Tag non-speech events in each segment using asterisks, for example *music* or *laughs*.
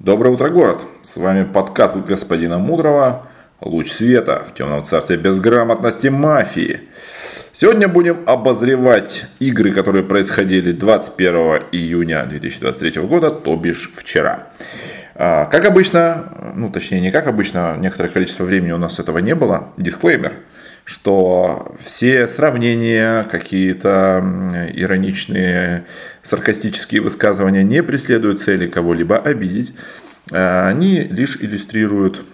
Доброе утро, город! С вами подкаст господина Мудрого «Луч света в темном царстве безграмотности мафии». Сегодня будем обозревать игры, которые происходили 21 июня 2023 года, то бишь вчера. А, как обычно, ну точнее не как обычно, некоторое количество времени у нас этого не было, дисклеймер – что все сравнения, какие-то ироничные, саркастические высказывания не преследуют цели кого-либо обидеть. А они лишь иллюстрируют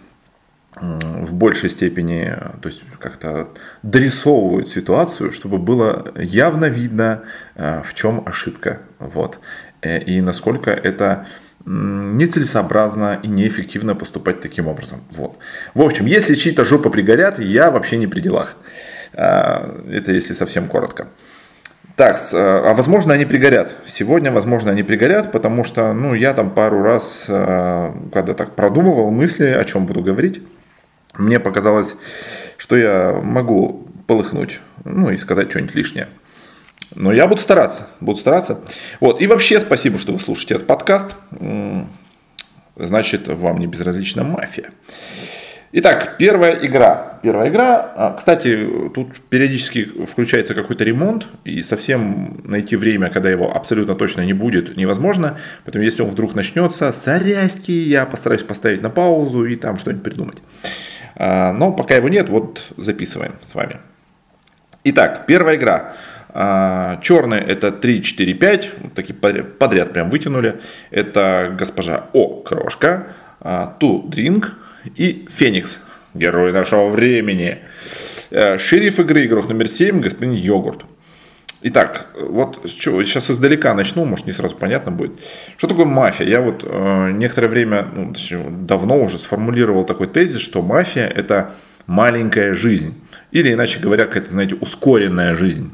в большей степени, то есть как-то дорисовывают ситуацию, чтобы было явно видно, а, в чем ошибка. Вот. Э, и насколько это нецелесообразно и неэффективно поступать таким образом. Вот. В общем, если чьи-то жопы пригорят, я вообще не при делах. А, это если совсем коротко. Так, а возможно они пригорят. Сегодня, возможно, они пригорят, потому что, ну, я там пару раз, а, когда так продумывал мысли, о чем буду говорить, мне показалось, что я могу полыхнуть, ну, и сказать что-нибудь лишнее. Но я буду стараться, буду стараться. Вот. И вообще спасибо, что вы слушаете этот подкаст. Значит, вам не безразлична мафия. Итак, первая игра. Первая игра. А, кстати, тут периодически включается какой-то ремонт, и совсем найти время, когда его абсолютно точно не будет, невозможно. Поэтому, если он вдруг начнется, соряськи, я постараюсь поставить на паузу и там что-нибудь придумать. А, но пока его нет, вот записываем с вами. Итак, первая игра. А, черные это 3, 4, 5, вот такие подряд прям вытянули. Это госпожа О, крошка, Ту, дринг и Феникс, герой нашего времени. Э, шериф игры, игрок номер 7, господин Йогурт. Итак, вот сейчас издалека начну, может не сразу понятно будет. Что такое мафия? Я вот э, некоторое время, ну, давно уже сформулировал такой тезис, что мафия это маленькая жизнь. Или иначе говоря, какая-то, знаете, ускоренная жизнь.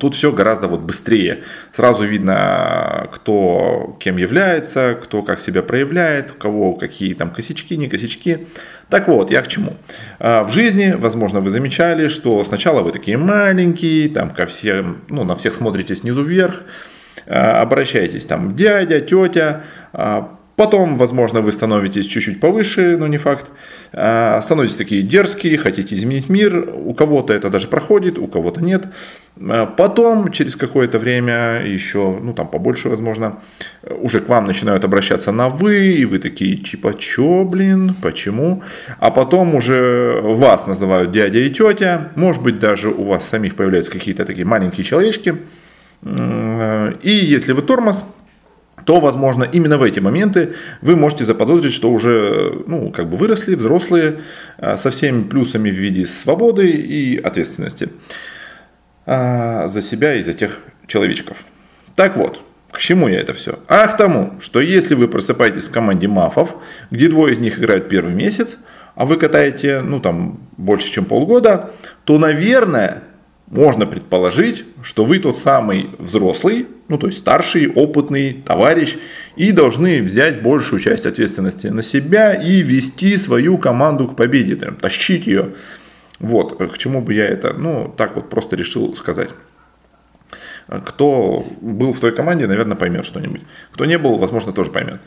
Тут все гораздо вот быстрее. Сразу видно, кто кем является, кто как себя проявляет, у кого какие там косячки, не косячки. Так вот, я к чему. А, в жизни, возможно, вы замечали, что сначала вы такие маленькие, там ко всем, ну, на всех смотрите снизу вверх, а, обращаетесь там дядя, тетя, а, Потом, возможно, вы становитесь чуть-чуть повыше, но не факт. А, становитесь такие дерзкие, хотите изменить мир. У кого-то это даже проходит, у кого-то нет. А, потом, через какое-то время, еще, ну там побольше, возможно, уже к вам начинают обращаться на вы, и вы такие, типа, чё, блин, почему? А потом уже вас называют дядя и тетя. Может быть, даже у вас самих появляются какие-то такие маленькие человечки. И если вы тормоз, то, возможно, именно в эти моменты вы можете заподозрить, что уже ну, как бы выросли, взрослые, а, со всеми плюсами в виде свободы и ответственности а, за себя и за тех человечков. Так вот, к чему я это все? А к тому, что если вы просыпаетесь в команде мафов, где двое из них играют первый месяц, а вы катаете, ну там, больше, чем полгода, то, наверное, можно предположить, что вы тот самый взрослый, ну то есть старший, опытный товарищ, и должны взять большую часть ответственности на себя и вести свою команду к победе, там, тащить ее. Вот, к чему бы я это, ну, так вот просто решил сказать. Кто был в той команде, наверное, поймет что-нибудь. Кто не был, возможно, тоже поймет.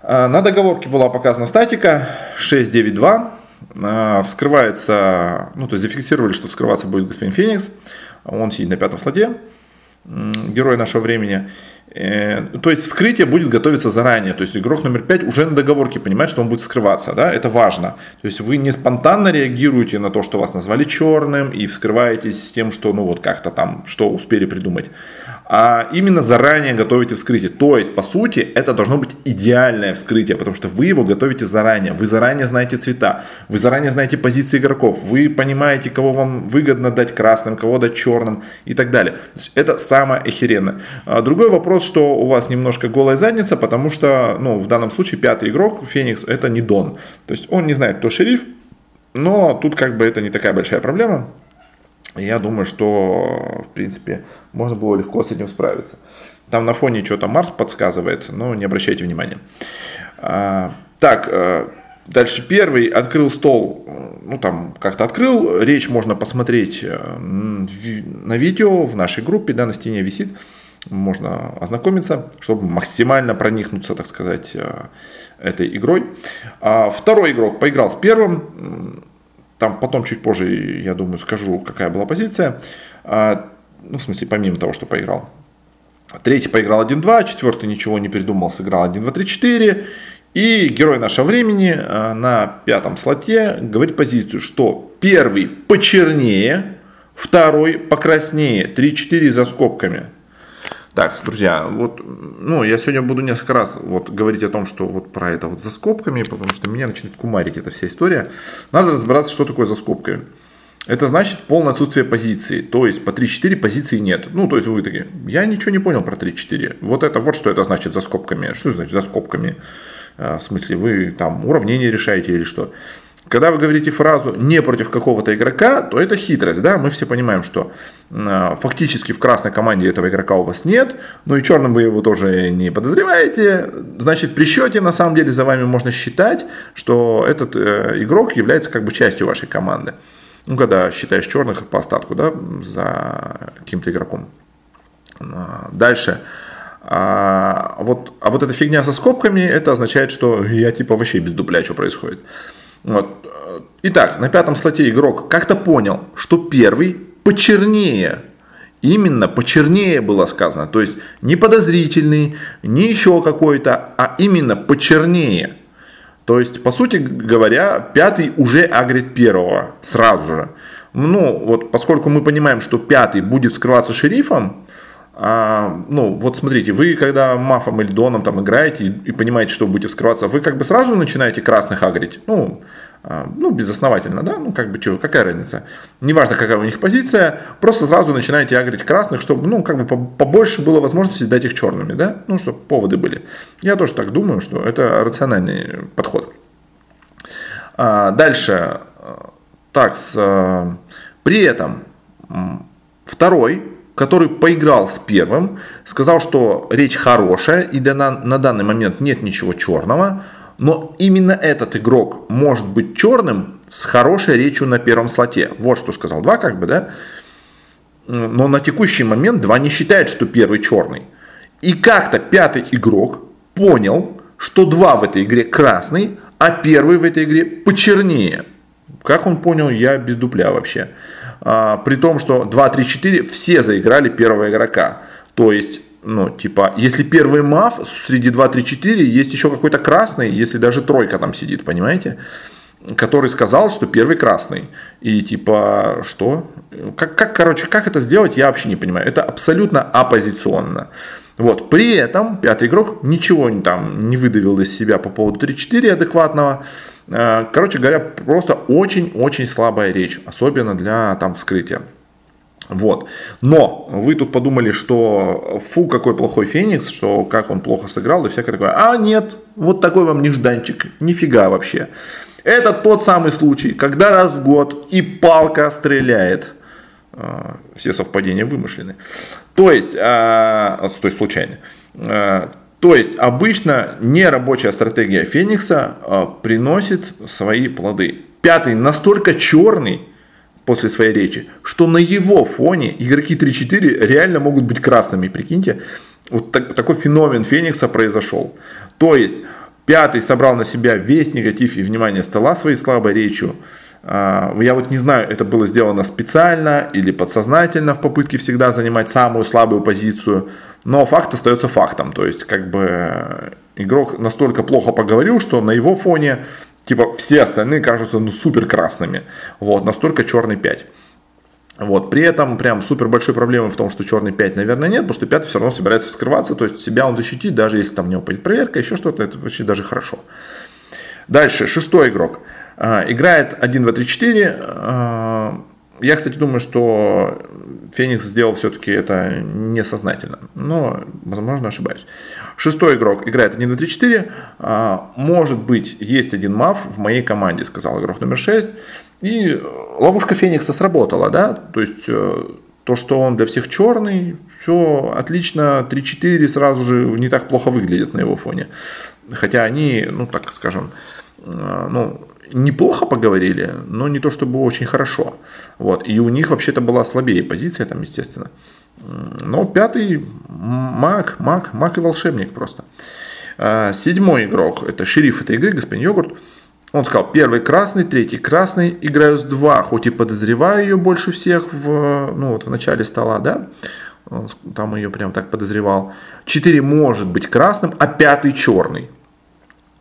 А, на договорке была показана статика 692. А, вскрывается, ну, то есть зафиксировали, что вскрываться будет господин Феникс. Он сидит на пятом слоте герой нашего времени. Э, то есть вскрытие будет готовиться заранее. То есть игрок номер 5 уже на договорке понимает, что он будет скрываться. Да? Это важно. То есть вы не спонтанно реагируете на то, что вас назвали черным и вскрываетесь с тем, что ну вот как-то там, что успели придумать а именно заранее готовите вскрытие. То есть, по сути, это должно быть идеальное вскрытие, потому что вы его готовите заранее. Вы заранее знаете цвета, вы заранее знаете позиции игроков, вы понимаете, кого вам выгодно дать красным, кого дать черным и так далее. То есть, это самое охеренное. А другой вопрос, что у вас немножко голая задница, потому что, ну, в данном случае пятый игрок, Феникс, это не Дон. То есть, он не знает, кто шериф, но тут как бы это не такая большая проблема. Я думаю, что, в принципе, можно было легко с этим справиться. Там на фоне что-то Марс подсказывает, но не обращайте внимания. А, так, э, дальше первый открыл стол, ну там как-то открыл, речь можно посмотреть э, на видео в нашей группе, да, на стене висит. можно ознакомиться, чтобы максимально проникнуться, так сказать, э, этой игрой. А второй игрок поиграл с первым, там потом чуть позже, я думаю, скажу, какая была позиция. А, ну, в смысле, помимо того, что поиграл. Третий поиграл 1-2, четвертый ничего не придумал, сыграл 1-2-3-4. И герой нашего времени э, на пятом слоте говорит позицию, что первый почернее, второй покраснее, 3-4 за скобками. Так, друзья, вот, ну, я сегодня буду несколько раз вот говорить о том, что вот про это вот за скобками, потому что меня начинает кумарить эта вся история. Надо разбираться, что такое за скобками. Это значит полное отсутствие позиции. То есть по 3-4 позиции нет. Ну, то есть вы такие, я ничего не понял про 3-4. Вот это вот что это значит за скобками. Что значит за скобками? А, в смысле, вы там уравнение решаете или что? Когда вы говорите фразу «не против какого-то игрока», то это хитрость, да, мы все понимаем, что э, фактически в красной команде этого игрока у вас нет, но и черным вы его тоже не подозреваете, значит при счете на самом деле за вами можно считать, что этот э, игрок является как бы частью вашей команды. Ну, когда считаешь черных по остатку, да, за каким-то игроком. А, дальше. А вот, а вот эта фигня со скобками, это означает, что я типа вообще без дубля, что происходит. Вот. Итак, на пятом слоте игрок как-то понял, что первый почернее. Именно почернее было сказано. То есть не подозрительный, не еще какой-то, а именно почернее. То есть, по сути говоря, пятый уже агрит первого сразу же. Ну, вот поскольку мы понимаем, что пятый будет скрываться шерифом, а, ну, вот смотрите, вы когда мафом или доном там играете и, и понимаете, что будете скрываться, вы как бы сразу начинаете красных агрить, ну, а, ну, безосновательно, да, ну, как бы, что, какая разница, неважно, какая у них позиция, просто сразу начинаете агрить красных, чтобы, ну, как бы побольше было возможности дать их черными, да, ну, чтобы поводы были. Я тоже так думаю, что это рациональный подход. А, дальше, так, с, при этом второй который поиграл с первым, сказал, что речь хорошая и на, на данный момент нет ничего черного, но именно этот игрок может быть черным с хорошей речью на первом слоте. Вот что сказал. Два как бы, да? Но на текущий момент два не считает, что первый черный. И как-то пятый игрок понял, что два в этой игре красный, а первый в этой игре почернее. Как он понял, я без дупля вообще. А, при том, что 2, 3, 4 все заиграли первого игрока. То есть, ну, типа, если первый маф среди 2, 3, 4, есть еще какой-то красный, если даже тройка там сидит, понимаете? который сказал, что первый красный. И типа, что? Как, как, короче, как это сделать, я вообще не понимаю. Это абсолютно оппозиционно. Вот. При этом пятый игрок ничего там не выдавил из себя по поводу 3-4 адекватного. Э, короче говоря, просто очень-очень слабая речь, особенно для там вскрытия. Вот. Но вы тут подумали, что фу, какой плохой Феникс, что как он плохо сыграл и всякое такое. А нет, вот такой вам нежданчик. Нифига вообще. Это тот самый случай, когда раз в год и палка стреляет. Э, все совпадения вымышлены. То есть, а, то есть случайно. То есть обычно нерабочая стратегия Феникса э, приносит свои плоды. Пятый настолько черный после своей речи, что на его фоне игроки 3-4 реально могут быть красными. Прикиньте, вот так, такой феномен Феникса произошел. То есть пятый собрал на себя весь негатив и внимание стола своей слабой речью. А, я вот не знаю, это было сделано специально или подсознательно в попытке всегда занимать самую слабую позицию. Но факт остается фактом. То есть, как бы игрок настолько плохо поговорил, что на его фоне типа все остальные кажутся ну супер красными. Вот, настолько черный 5. Вот. При этом прям супер большой проблемы в том, что черный 5, наверное, нет, потому что 5 все равно собирается вскрываться, то есть себя он защитит, даже если там у него будет проверка, еще что-то, это вообще даже хорошо. Дальше, шестой игрок. А, играет 1, 2, 3, 4. Я, кстати, думаю, что Феникс сделал все-таки это несознательно, но, возможно, ошибаюсь. Шестой игрок играет 1, 2, 3, 4. Может быть, есть один маф в моей команде, сказал игрок номер 6. И ловушка Феникса сработала, да, то есть э, то, что он для всех черный, все отлично, 3-4 сразу же не так плохо выглядят на его фоне. Хотя они, ну так скажем, э, ну, неплохо поговорили, но не то чтобы очень хорошо. Вот. И у них вообще-то была слабее позиция, там, естественно. Но пятый маг, маг, маг и волшебник просто. А, седьмой игрок, это шериф этой игры, господин Йогурт. Он сказал, первый красный, третий красный, играю с два, хоть и подозреваю ее больше всех в, ну, вот в начале стола, да, там ее прям так подозревал. Четыре может быть красным, а пятый черный.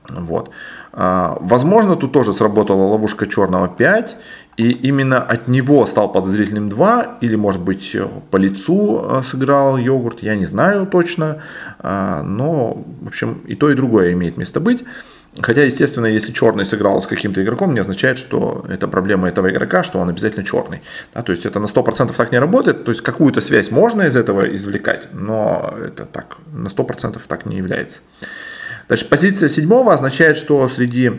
Вот. А, возможно, тут тоже сработала ловушка черного 5, и именно от него стал подозрительным 2, или, может быть, по лицу э, сыграл йогурт, я не знаю точно, а, но, в общем, и то, и другое имеет место быть. Хотя, естественно, если черный сыграл с каким-то игроком, не означает, что это проблема этого игрока, что он обязательно черный. Да, то есть это на 100% так не работает. То есть какую-то связь можно из этого извлекать, но это так на 100% так не является. Дальше позиция седьмого означает, что среди...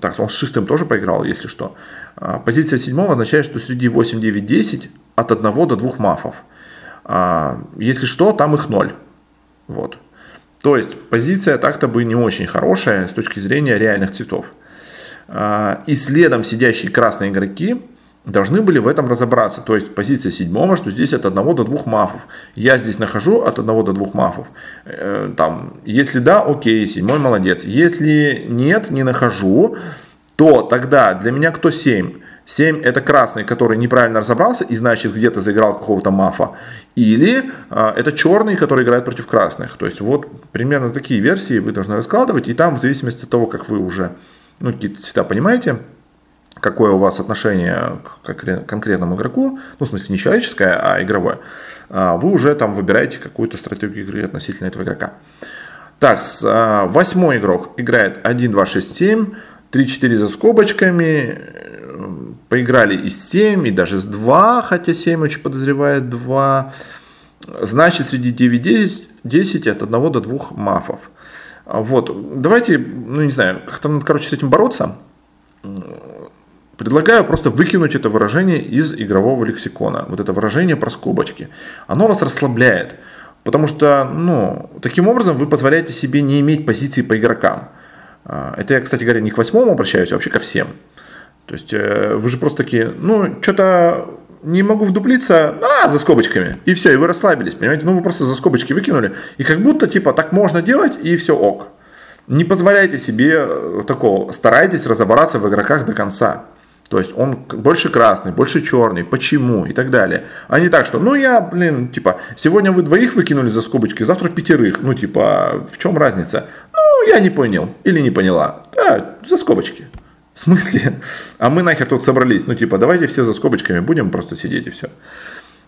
Так, он с шестым тоже поиграл, если что. А, позиция седьмого означает, что среди 8, 9, 10 от одного до двух мафов. А, если что, там их ноль. Вот. То есть позиция так-то бы не очень хорошая с точки зрения реальных цветов. А, и следом сидящие красные игроки должны были в этом разобраться. То есть позиция седьмого, что здесь от одного до двух мафов. Я здесь нахожу от одного до двух мафов. Э, там, если да, окей, седьмой молодец. Если нет, не нахожу, то тогда для меня кто 7? 7 это красный, который неправильно разобрался и значит где-то заиграл какого-то мафа. Или э, это черный, который играет против красных. То есть вот примерно такие версии вы должны раскладывать. И там в зависимости от того, как вы уже ну, какие-то цвета понимаете, какое у вас отношение к конкретному игроку, ну, в смысле, не человеческое, а игровое, а, вы уже там выбираете какую-то стратегию игры относительно этого игрока. Так, а, восьмой игрок играет 1, 2, 6, 7, 3, 4 за скобочками, поиграли и с 7, и даже с 2, хотя 7 очень подозревает 2. Значит, среди 9, 10, 10 от 1 до 2 мафов. Вот, давайте, ну не знаю, как-то, короче, с этим бороться. Предлагаю просто выкинуть это выражение из игрового лексикона. Вот это выражение про скобочки. Оно вас расслабляет. Потому что, ну, таким образом вы позволяете себе не иметь позиции по игрокам. А, это я, кстати говоря, не к восьмому обращаюсь, а вообще ко всем. То есть э, вы же просто такие, ну, что-то не могу вдуплиться, а, за скобочками. И все, и вы расслабились, понимаете? Ну, вы просто за скобочки выкинули. И как будто, типа, так можно делать, и все ок. Не позволяйте себе э, такого, старайтесь разобраться в игроках до конца. То есть он больше красный, больше черный, почему и так далее. А не так, что, ну я, блин, типа, сегодня вы двоих выкинули за скобочки, завтра пятерых. Ну, типа, в чем разница? Ну, я не понял или не поняла. Да, за скобочки. В смысле? А мы нахер тут собрались. Ну, типа, давайте все за скобочками будем просто сидеть и все.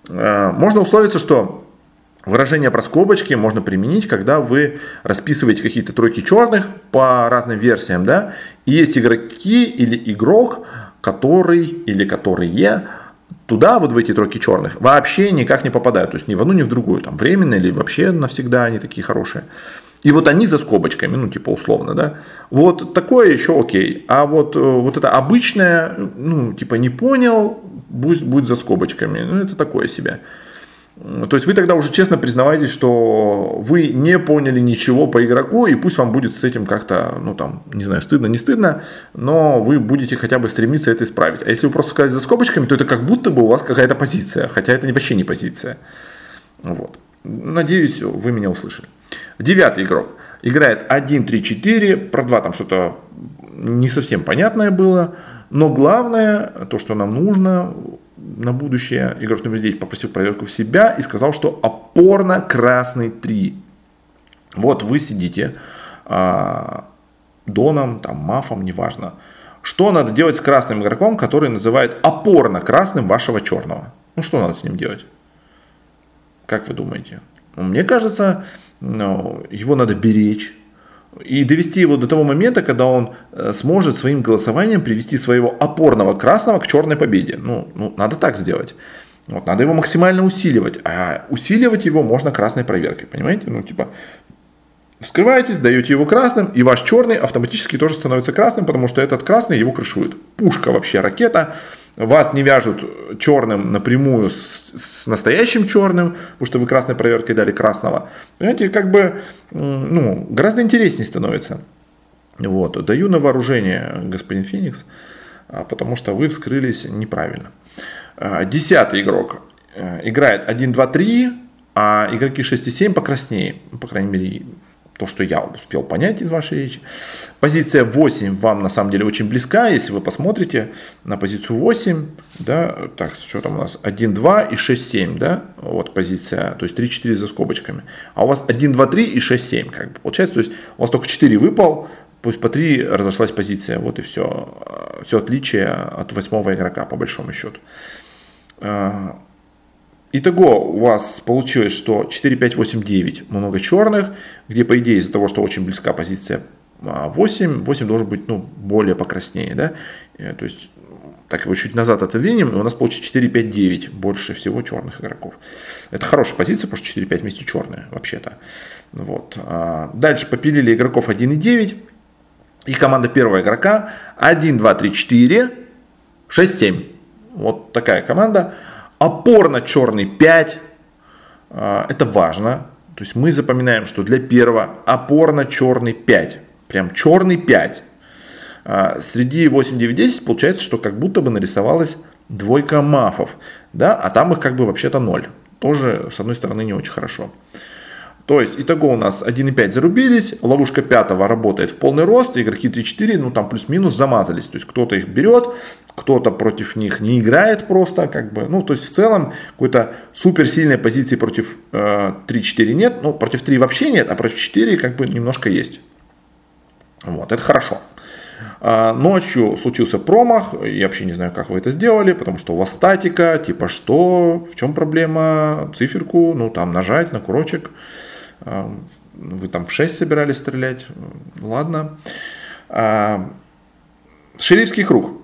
А, можно условиться, что Выражение про скобочки можно применить, когда вы расписываете какие-то тройки черных по разным версиям, да, и есть игроки или игрок, который или которые туда, вот в эти тройки черных, вообще никак не попадают. То есть ни в одну, ни в другую. Там временно или вообще навсегда они такие хорошие. И вот они за скобочками, ну, типа условно, да. Вот такое еще окей. А вот, э, вот это обычное, ну, типа не понял, пусть будет за скобочками. Ну, это такое себе. То есть вы тогда уже честно признаваетесь, что вы не поняли ничего по игроку, и пусть вам будет с этим как-то, ну там, не знаю, стыдно, не стыдно, но вы будете хотя бы стремиться это исправить. А если вы просто сказать за скобочками, то это как будто бы у вас какая-то позиция, хотя это вообще не позиция. Вот. Надеюсь, вы меня услышали. Девятый игрок. Играет 1, 3, 4. Про 2 там что-то не совсем понятное было. Но главное, то, что нам нужно, на будущее игрок номер 9 попросил проверку в себя и сказал, что опорно-красный 3. Вот вы сидите а, доном, там, мафом, неважно. Что надо делать с красным игроком, который называет опорно-красным вашего черного? Ну, что надо с ним делать? Как вы думаете? Ну, мне кажется, ну, его надо беречь, и довести его до того момента, когда он э, сможет своим голосованием привести своего опорного красного к черной победе. Ну, ну надо так сделать. Вот, надо его максимально усиливать. А усиливать его можно красной проверкой. Понимаете? Ну, типа, вскрываетесь, даете его красным, и ваш черный автоматически тоже становится красным, потому что этот красный его крышует. Пушка вообще, ракета вас не вяжут черным напрямую с, с настоящим черным, потому что вы красной проверкой дали красного. Понимаете, как бы ну, гораздо интереснее становится. Вот. Даю на вооружение, господин Феникс, а, потому что вы вскрылись неправильно. А, десятый игрок. играет 1, 2, 3, а игроки 6 и 7 покраснее. По крайней мере, то, что я успел понять из вашей речи. Позиция 8 вам на самом деле очень близка, если вы посмотрите на позицию 8, да, так, что там у нас, 1, 2 и 6, 7, да, вот позиция, то есть 3, 4 за скобочками. А у вас 1, 2, 3 и 6, 7, как бы получается, то есть у вас только 4 выпал, пусть по 3 разошлась позиция, вот и все. Все отличие от восьмого игрока, по большому счету. А, Итого у вас получилось, что 4, 5, 8, 9 много черных, где по идее из-за того, что очень близка позиция 8, 8 должен быть ну, более покраснее. Да? Э, то есть так его чуть назад отодвинем, и у нас получится 4, 5, 9, больше всего черных игроков. Это хорошая позиция, потому что 4, 5 вместе черные вообще-то. Вот. А дальше попилили игроков 1 и 9. И команда первого игрока 1, 2, 3, 4, 6, 7. Вот такая команда опорно-черный 5. А, это важно. То есть мы запоминаем, что для первого опорно-черный 5. Прям черный 5. А, среди 8, 9, 10 получается, что как будто бы нарисовалась двойка мафов. Да? А там их как бы вообще-то 0. Тоже, с одной стороны, не очень хорошо. То есть, итого у нас 1,5 зарубились, ловушка пятого работает в полный рост, игроки 3-4, ну там плюс-минус замазались. То есть, кто-то их берет, кто-то против них не играет просто, как бы, ну, то есть, в целом, какой-то суперсильной позиции против э, 3-4 нет, ну, против 3 вообще нет, а против 4 как бы немножко есть. Вот, это хорошо. А, ночью случился промах, я вообще не знаю, как вы это сделали, потому что у вас статика, типа что, в чем проблема, циферку, ну там нажать на курочек, вы там в 6 собирались стрелять, ладно. А, шерифский круг.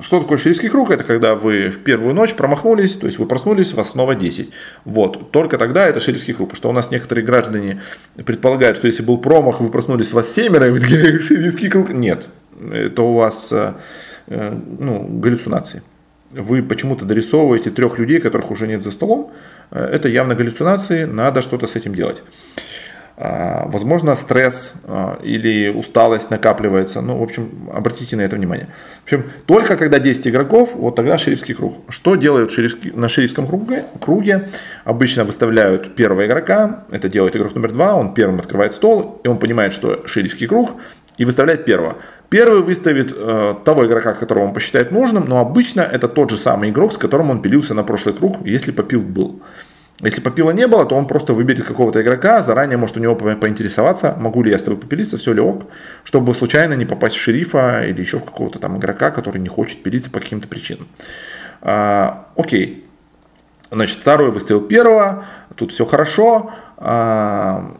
Что такое шерифский круг? Это когда вы в первую ночь промахнулись, то есть вы проснулись, вас снова 10. Вот, только тогда это шерифский круг. Потому что у нас некоторые граждане предполагают, что если был промах, вы проснулись, вас семеро, и вы такие, *laughs* шерифский круг. Нет, это у вас э, э, ну, галлюцинации. Вы почему-то дорисовываете трех людей, которых уже нет за столом, это явно галлюцинации, надо что-то с этим делать. А, возможно, стресс а, или усталость накапливается. Ну, в общем, обратите на это внимание. В общем, только когда 10 игроков, вот тогда шерифский круг. Что делают шерифский, на шерифском круге? круге? Обычно выставляют первого игрока, это делает игрок номер два, он первым открывает стол, и он понимает, что шерифский круг, и выставляет первого. Первый выставит э, того игрока, которого он посчитает нужным, но обычно это тот же самый игрок, с которым он пилился на прошлый круг, если попил был. Если попила не было, то он просто выберет какого-то игрока, заранее может у него поинтересоваться, могу ли я с тобой попилиться, все ли ок, чтобы случайно не попасть в шерифа или еще в какого-то там игрока, который не хочет пилиться по каким-то причинам. А, окей. Значит, второй выстрел первого, тут все хорошо. А,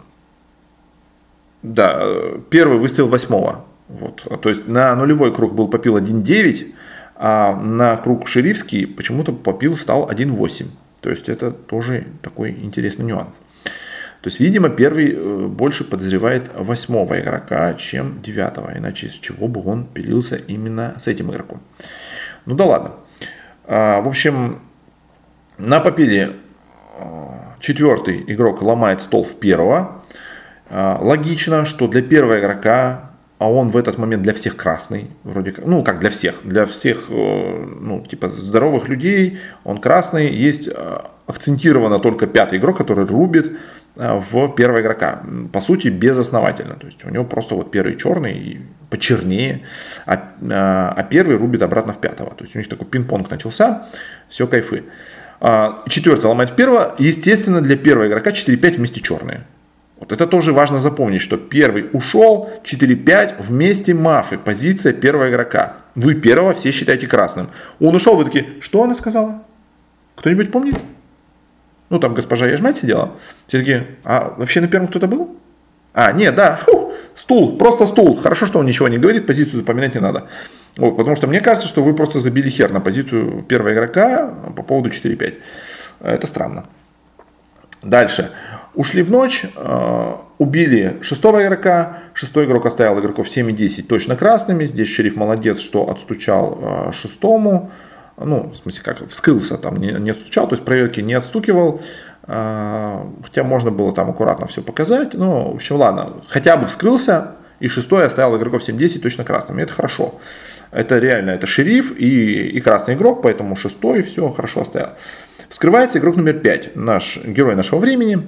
да, первый выстрел восьмого. Вот. То есть на нулевой круг был попил 1.9, а на круг шерифский почему-то попил стал 1.8. То есть это тоже такой интересный нюанс. То есть, видимо, первый э, больше подозревает восьмого игрока, чем девятого. Иначе с чего бы он пилился именно с этим игроком. Ну да ладно. А, в общем, на попиле э, четвертый игрок ломает стол в первого. А, логично, что для первого игрока а он в этот момент для всех красный, вроде как, ну как для всех, для всех, э, ну типа здоровых людей, он красный, есть э, акцентированно только пятый игрок, который рубит э, в первого игрока, по сути безосновательно, то есть у него просто вот первый черный, почернее, а, а первый рубит обратно в пятого, то есть у них такой пинг-понг начался, все кайфы. А, четвертый ломает в первого, естественно для первого игрока 4-5 вместе черные, вот это тоже важно запомнить, что первый ушел, 4-5, вместе мафы, позиция первого игрока. Вы первого все считаете красным. Он ушел, вы такие, что она сказала? Кто-нибудь помнит? Ну, там госпожа Яжмать сидела. Все такие, а вообще на первом кто-то был? А, нет, да, Фу, стул, просто стул. Хорошо, что он ничего не говорит, позицию запоминать не надо. Вот, потому что мне кажется, что вы просто забили хер на позицию первого игрока по поводу 4-5. Это странно. Дальше. Ушли в ночь, э, убили шестого игрока, шестой игрок оставил игроков 7 и 10 точно красными, здесь шериф молодец, что отстучал э, шестому, ну, в смысле, как вскрылся, там не, не отстучал, то есть проверки не отстукивал, э, хотя можно было там аккуратно все показать, ну, в общем, ладно, хотя бы вскрылся, и шестой оставил игроков 7-10 точно красными, это хорошо. Это реально, это шериф и, и красный игрок, поэтому шестой все хорошо оставил. Вскрывается игрок номер 5, наш герой нашего времени,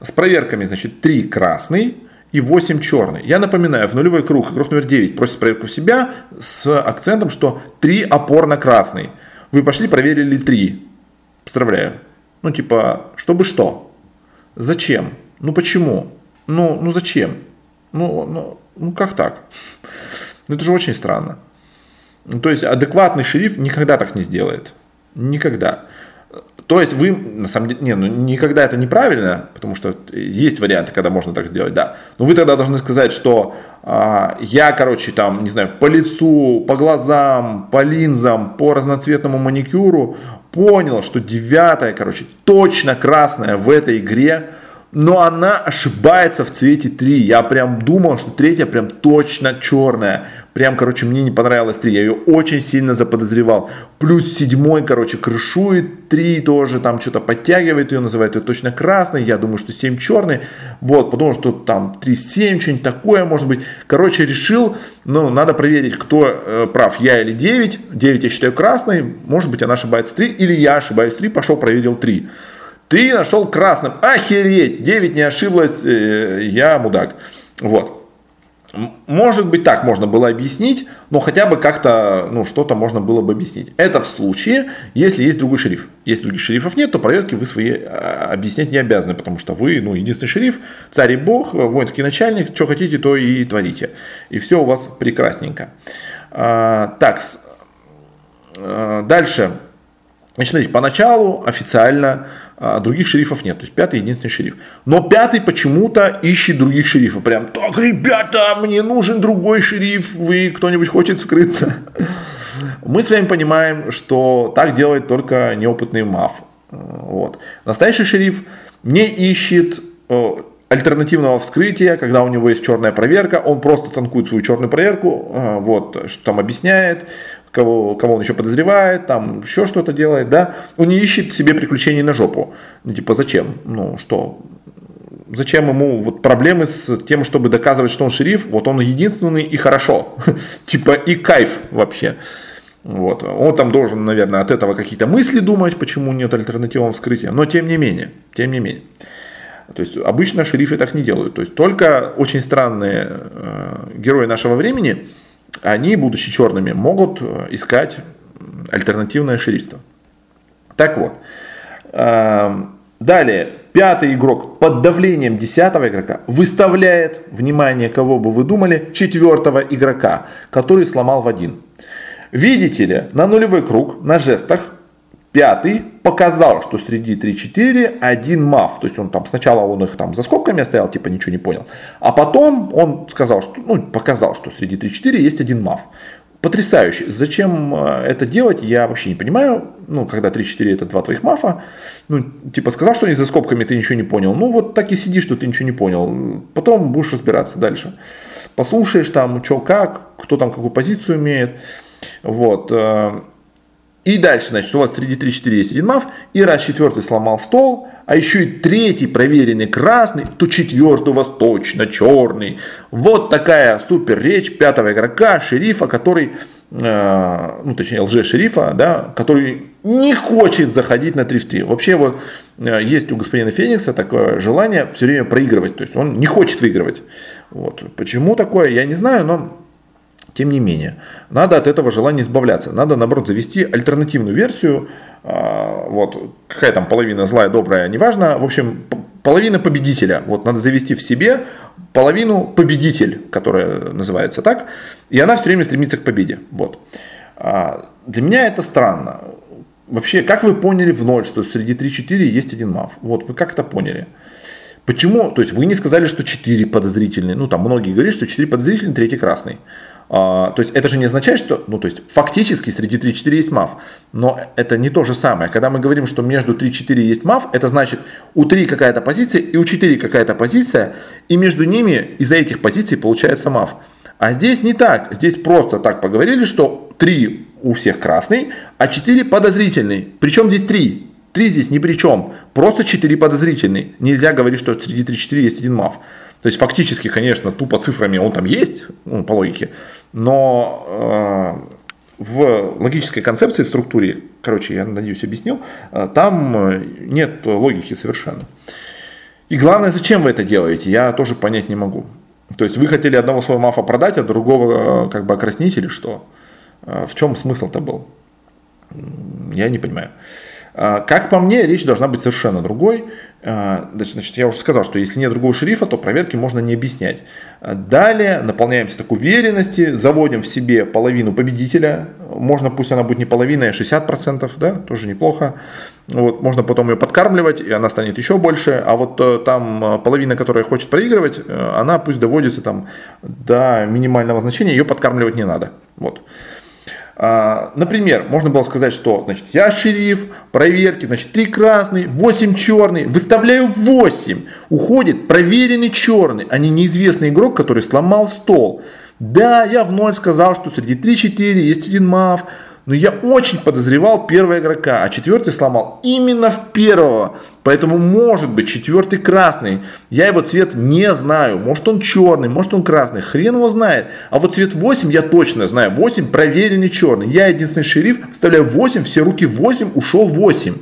с проверками, значит, 3 красный и 8 черный. Я напоминаю, в нулевой круг игрок номер 9 просит проверку себя с акцентом, что 3 опорно красный. Вы пошли, проверили 3. Поздравляю. Ну, типа, чтобы что? Зачем? Ну, почему? Ну, ну зачем? Ну, ну, ну как так? Ну, это же очень странно. Ну, то есть, адекватный шериф никогда так не сделает. Никогда. То есть вы, на самом деле, не, ну никогда это неправильно, потому что есть варианты, когда можно так сделать, да. Но вы тогда должны сказать, что а, я, короче, там, не знаю, по лицу, по глазам, по линзам, по разноцветному маникюру понял, что девятая, короче, точно красная в этой игре но она ошибается в цвете 3. Я прям думал, что третья прям точно черная. Прям, короче, мне не понравилась 3. Я ее очень сильно заподозревал. Плюс седьмой, короче, крышует 3 тоже, там что-то подтягивает ее, называет ее точно красной. Я думаю, что 7 черный. Вот, подумал, что там 3-7, что-нибудь такое может быть. Короче, решил, ну, надо проверить, кто э, прав, я или 9. 9 я считаю красной. Может быть, она ошибается 3. Или я ошибаюсь 3, пошел проверил 3. Ты нашел красным. Охереть! 9 не ошиблась, э, я мудак. Вот. Может быть, так можно было объяснить, но хотя бы как-то, ну, что-то можно было бы объяснить. Это в случае, если есть другой шериф. Если других шерифов нет, то проверки вы свои а, объяснять не обязаны, потому что вы, ну, единственный шериф, царь и бог, воинский начальник, что хотите, то и творите. И все у вас прекрасненько. А, так, а, дальше. Значит, смотрите, поначалу официально а других шерифов нет. То есть пятый единственный шериф. Но пятый почему-то ищет других шерифов. Прям, так, ребята, мне нужен другой шериф, вы кто-нибудь хочет скрыться? Мы с вами понимаем, что так делает только неопытный маф. Вот. Настоящий шериф не ищет э, альтернативного вскрытия, когда у него есть черная проверка, он просто танкует свою черную проверку, э, вот, что там объясняет, кого, кого он еще подозревает, там еще что-то делает, да, он не ищет себе приключений на жопу. Ну, типа, зачем? Ну, что? Зачем ему вот проблемы с тем, чтобы доказывать, что он шериф? Вот он единственный и хорошо. *laughs* типа, и кайф вообще. Вот. Он там должен, наверное, от этого какие-то мысли думать, почему нет альтернативного вскрытия. Но тем не менее, тем не менее. То есть обычно шерифы так не делают. То есть только очень странные э, герои нашего времени они, будучи черными, могут э, искать альтернативное шерифство. Так вот, эм, далее, пятый игрок под давлением десятого игрока выставляет, внимание, кого бы вы думали, четвертого игрока, который сломал в один. Видите ли, на нулевой круг, на жестах, Пятый показал, что среди 3-4 один мав. То есть он там сначала он их там за скобками оставил, типа ничего не понял. А потом он сказал, что, ну, показал, что среди 3-4 есть один мав. Потрясающе. Зачем э, это делать, я вообще не понимаю. Ну, когда 3-4 это два твоих мафа. Ну, типа сказал, что они за скобками, ты ничего не понял. Ну, вот так и сидишь, что ты ничего не понял. Потом будешь разбираться дальше. Послушаешь там, что как, кто там какую позицию имеет. Вот. И дальше, значит, у вас среди 3-4 есть один мав, и раз четвертый сломал стол, а еще и третий проверенный красный, то четвертый у вас точно черный. Вот такая супер речь пятого игрока, шерифа, который, э, ну точнее лже-шерифа, да, который не хочет заходить на 3 в 3. Вообще вот э, есть у господина Феникса такое желание все время проигрывать, то есть он не хочет выигрывать. Вот. Почему такое, я не знаю, но тем не менее, надо от этого желания избавляться. Надо, наоборот, завести альтернативную версию. А, вот, какая там половина злая, добрая, неважно. В общем, половина победителя. Вот надо завести в себе половину победитель, которая называется так. И она все время стремится к победе. Вот. А, для меня это странно. Вообще, как вы поняли в ноль, что среди 3-4 есть один мав? Вот, вы как это поняли? Почему? То есть вы не сказали, что 4 подозрительные. Ну, там многие говорят, что 4 подозрительные, третий красный. А, то есть это же не означает, что, ну то есть фактически среди 3-4 есть мав, но это не то же самое. Когда мы говорим, что между 3-4 есть мав, это значит у 3 какая-то позиция и у 4 какая-то позиция, и между ними из-за этих позиций получается мав. А здесь не так. Здесь просто так поговорили, что 3 у всех красный, а 4 подозрительный. Причем здесь 3? 3 здесь ни при чем. Просто 4 подозрительный. Нельзя говорить, что среди 3-4 есть один мав. То есть фактически, конечно, тупо цифрами он там есть, ну, по логике, но в логической концепции, в структуре, короче, я надеюсь, объяснил, э, там э, нет логики совершенно. И главное, зачем вы это делаете, я тоже понять не могу. То есть вы хотели одного своего мафа продать, а другого э, как бы окраснить или что? В чем смысл-то был? Я не понимаю. Как по мне, речь должна быть совершенно другой. Значит, я уже сказал, что если нет другого шерифа, то проверки можно не объяснять. Далее наполняемся так уверенности, заводим в себе половину победителя. Можно, пусть она будет не половина, а 60%, да, тоже неплохо. Вот, можно потом ее подкармливать, и она станет еще больше. А вот э, там э, половина, которая хочет проигрывать, э, она пусть доводится там до минимального значения, ее подкармливать не надо. Вот. А, например, можно было сказать, что значит, я шериф, проверки, значит, 3 красный, 8 черный, выставляю 8. Уходит проверенный черный, а не неизвестный игрок, который сломал стол. Да, я в ноль сказал, что среди 3-4 есть один мав, но я очень подозревал первого игрока, а четвертый сломал именно в первого. Поэтому может быть четвертый красный. Я его цвет не знаю. Может он черный, может он красный. Хрен его знает. А вот цвет 8 я точно знаю. 8 проверенный черный. Я единственный шериф. Вставляю 8, все руки 8, ушел 8.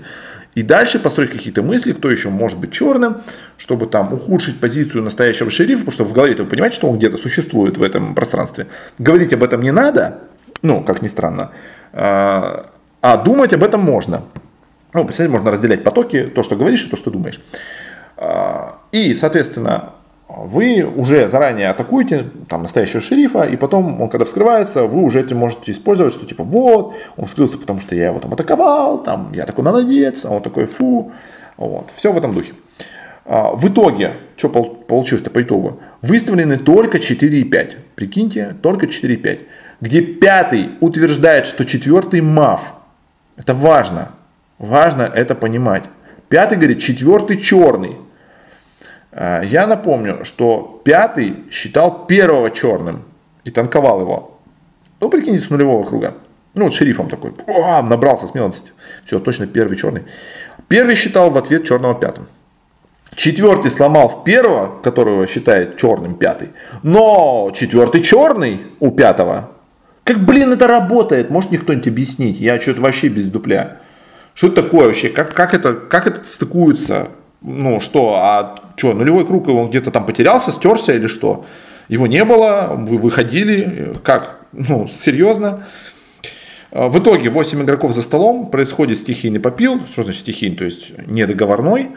И дальше построить какие-то мысли, кто еще может быть черным, чтобы там ухудшить позицию настоящего шерифа, потому что в голове вы понимаете, что он где-то существует в этом пространстве. Говорить об этом не надо, ну, как ни странно. А, а думать об этом можно. Ну, представляете, можно разделять потоки, то, что говоришь, и то, что думаешь. А, и, соответственно, вы уже заранее атакуете там, настоящего шерифа, и потом, он когда вскрывается, вы уже это можете использовать, что типа вот, он вскрылся, потому что я его там атаковал, там, я такой молодец, а он такой фу. Вот. Все в этом духе. А, в итоге, что получилось-то по итогу? Выставлены только 4,5. Прикиньте, только 4,5 где пятый утверждает, что четвертый мав. Это важно. Важно это понимать. Пятый говорит, четвертый черный. А, я напомню, что пятый считал первого черным и танковал его. Ну, прикиньте, с нулевого круга. Ну, вот шерифом такой. О, набрался смелости. Все, точно первый черный. Первый считал в ответ черного пятым. Четвертый сломал в первого, которого считает черным пятый. Но четвертый черный у пятого как, блин, это работает? Может мне кто-нибудь объяснить? Я что-то вообще без дупля. Что это такое вообще? Как, как, это, как это стыкуется? Ну что, а что, нулевой круг, он где-то там потерялся, стерся или что? Его не было, вы выходили, как? Ну, серьезно? В итоге 8 игроков за столом, происходит стихийный попил, что значит стихийный, то есть недоговорной.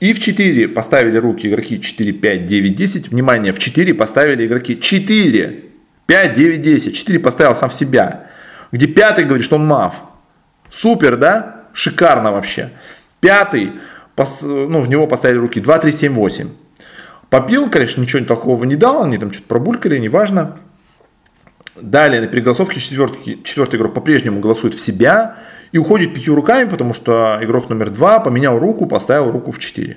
И в 4 поставили руки игроки 4, 5, 9, 10. Внимание, в 4 поставили игроки 4 5, 9, 10. 4 поставил сам в себя. Где пятый говорит, что он мав. Супер, да? Шикарно вообще. Пятый, ну, в него поставили руки 2, 3, 7, 8. Попил, конечно, ничего такого не дал, они там что-то пробулькали, неважно. Далее на переголосовке четвертый, четвертый игрок по-прежнему голосует в себя и уходит пятью руками, потому что игрок номер два поменял руку, поставил руку в 4.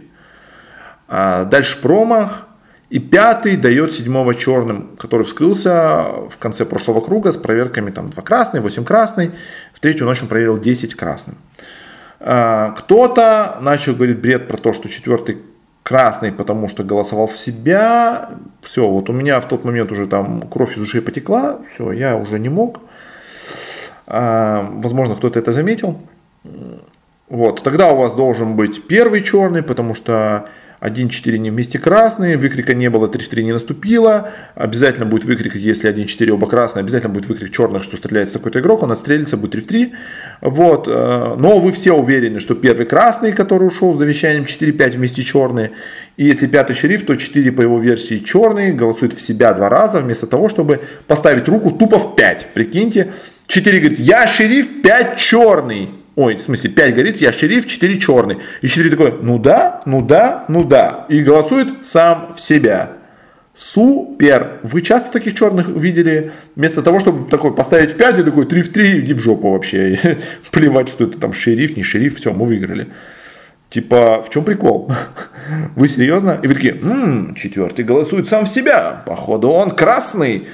А дальше промах. И пятый дает седьмого черным, который вскрылся в конце прошлого круга с проверками там 2 красный, 8 красный. В третью ночь он проверил 10 красным. А, кто-то начал говорить бред про то, что четвертый красный, потому что голосовал в себя. Все, вот у меня в тот момент уже там кровь из ушей потекла. Все, я уже не мог. А, возможно, кто-то это заметил. Вот, тогда у вас должен быть первый черный, потому что 1-4 не вместе красные, выкрика не было, 3 в 3 не наступило, обязательно будет выкрик, если 1-4 оба красные, обязательно будет выкрик черных, что стреляет такой-то игрок, он отстрелится, будет 3 в 3. Вот. Э, но вы все уверены, что первый красный, который ушел с завещанием 4-5 вместе черные, и если пятый шериф, то 4 по его версии черные, голосует в себя два раза, вместо того, чтобы поставить руку тупо в 5. Прикиньте, 4 говорит, я шериф, 5 черный. Ой, в смысле, 5 горит, я шериф, 4 черный. И 4 такой, ну да, ну да, ну да. И голосует сам в себя. Супер! Вы часто таких черных видели? Вместо того, чтобы такой поставить в 5, и такой 3 в 3, иди в жопу вообще. *laughs* Плевать, что это там шериф, не шериф, все, мы выиграли. Типа, в чем прикол? *laughs* Вы серьезно? И вы такие, м-м, четвертый голосует сам в себя. Походу он красный.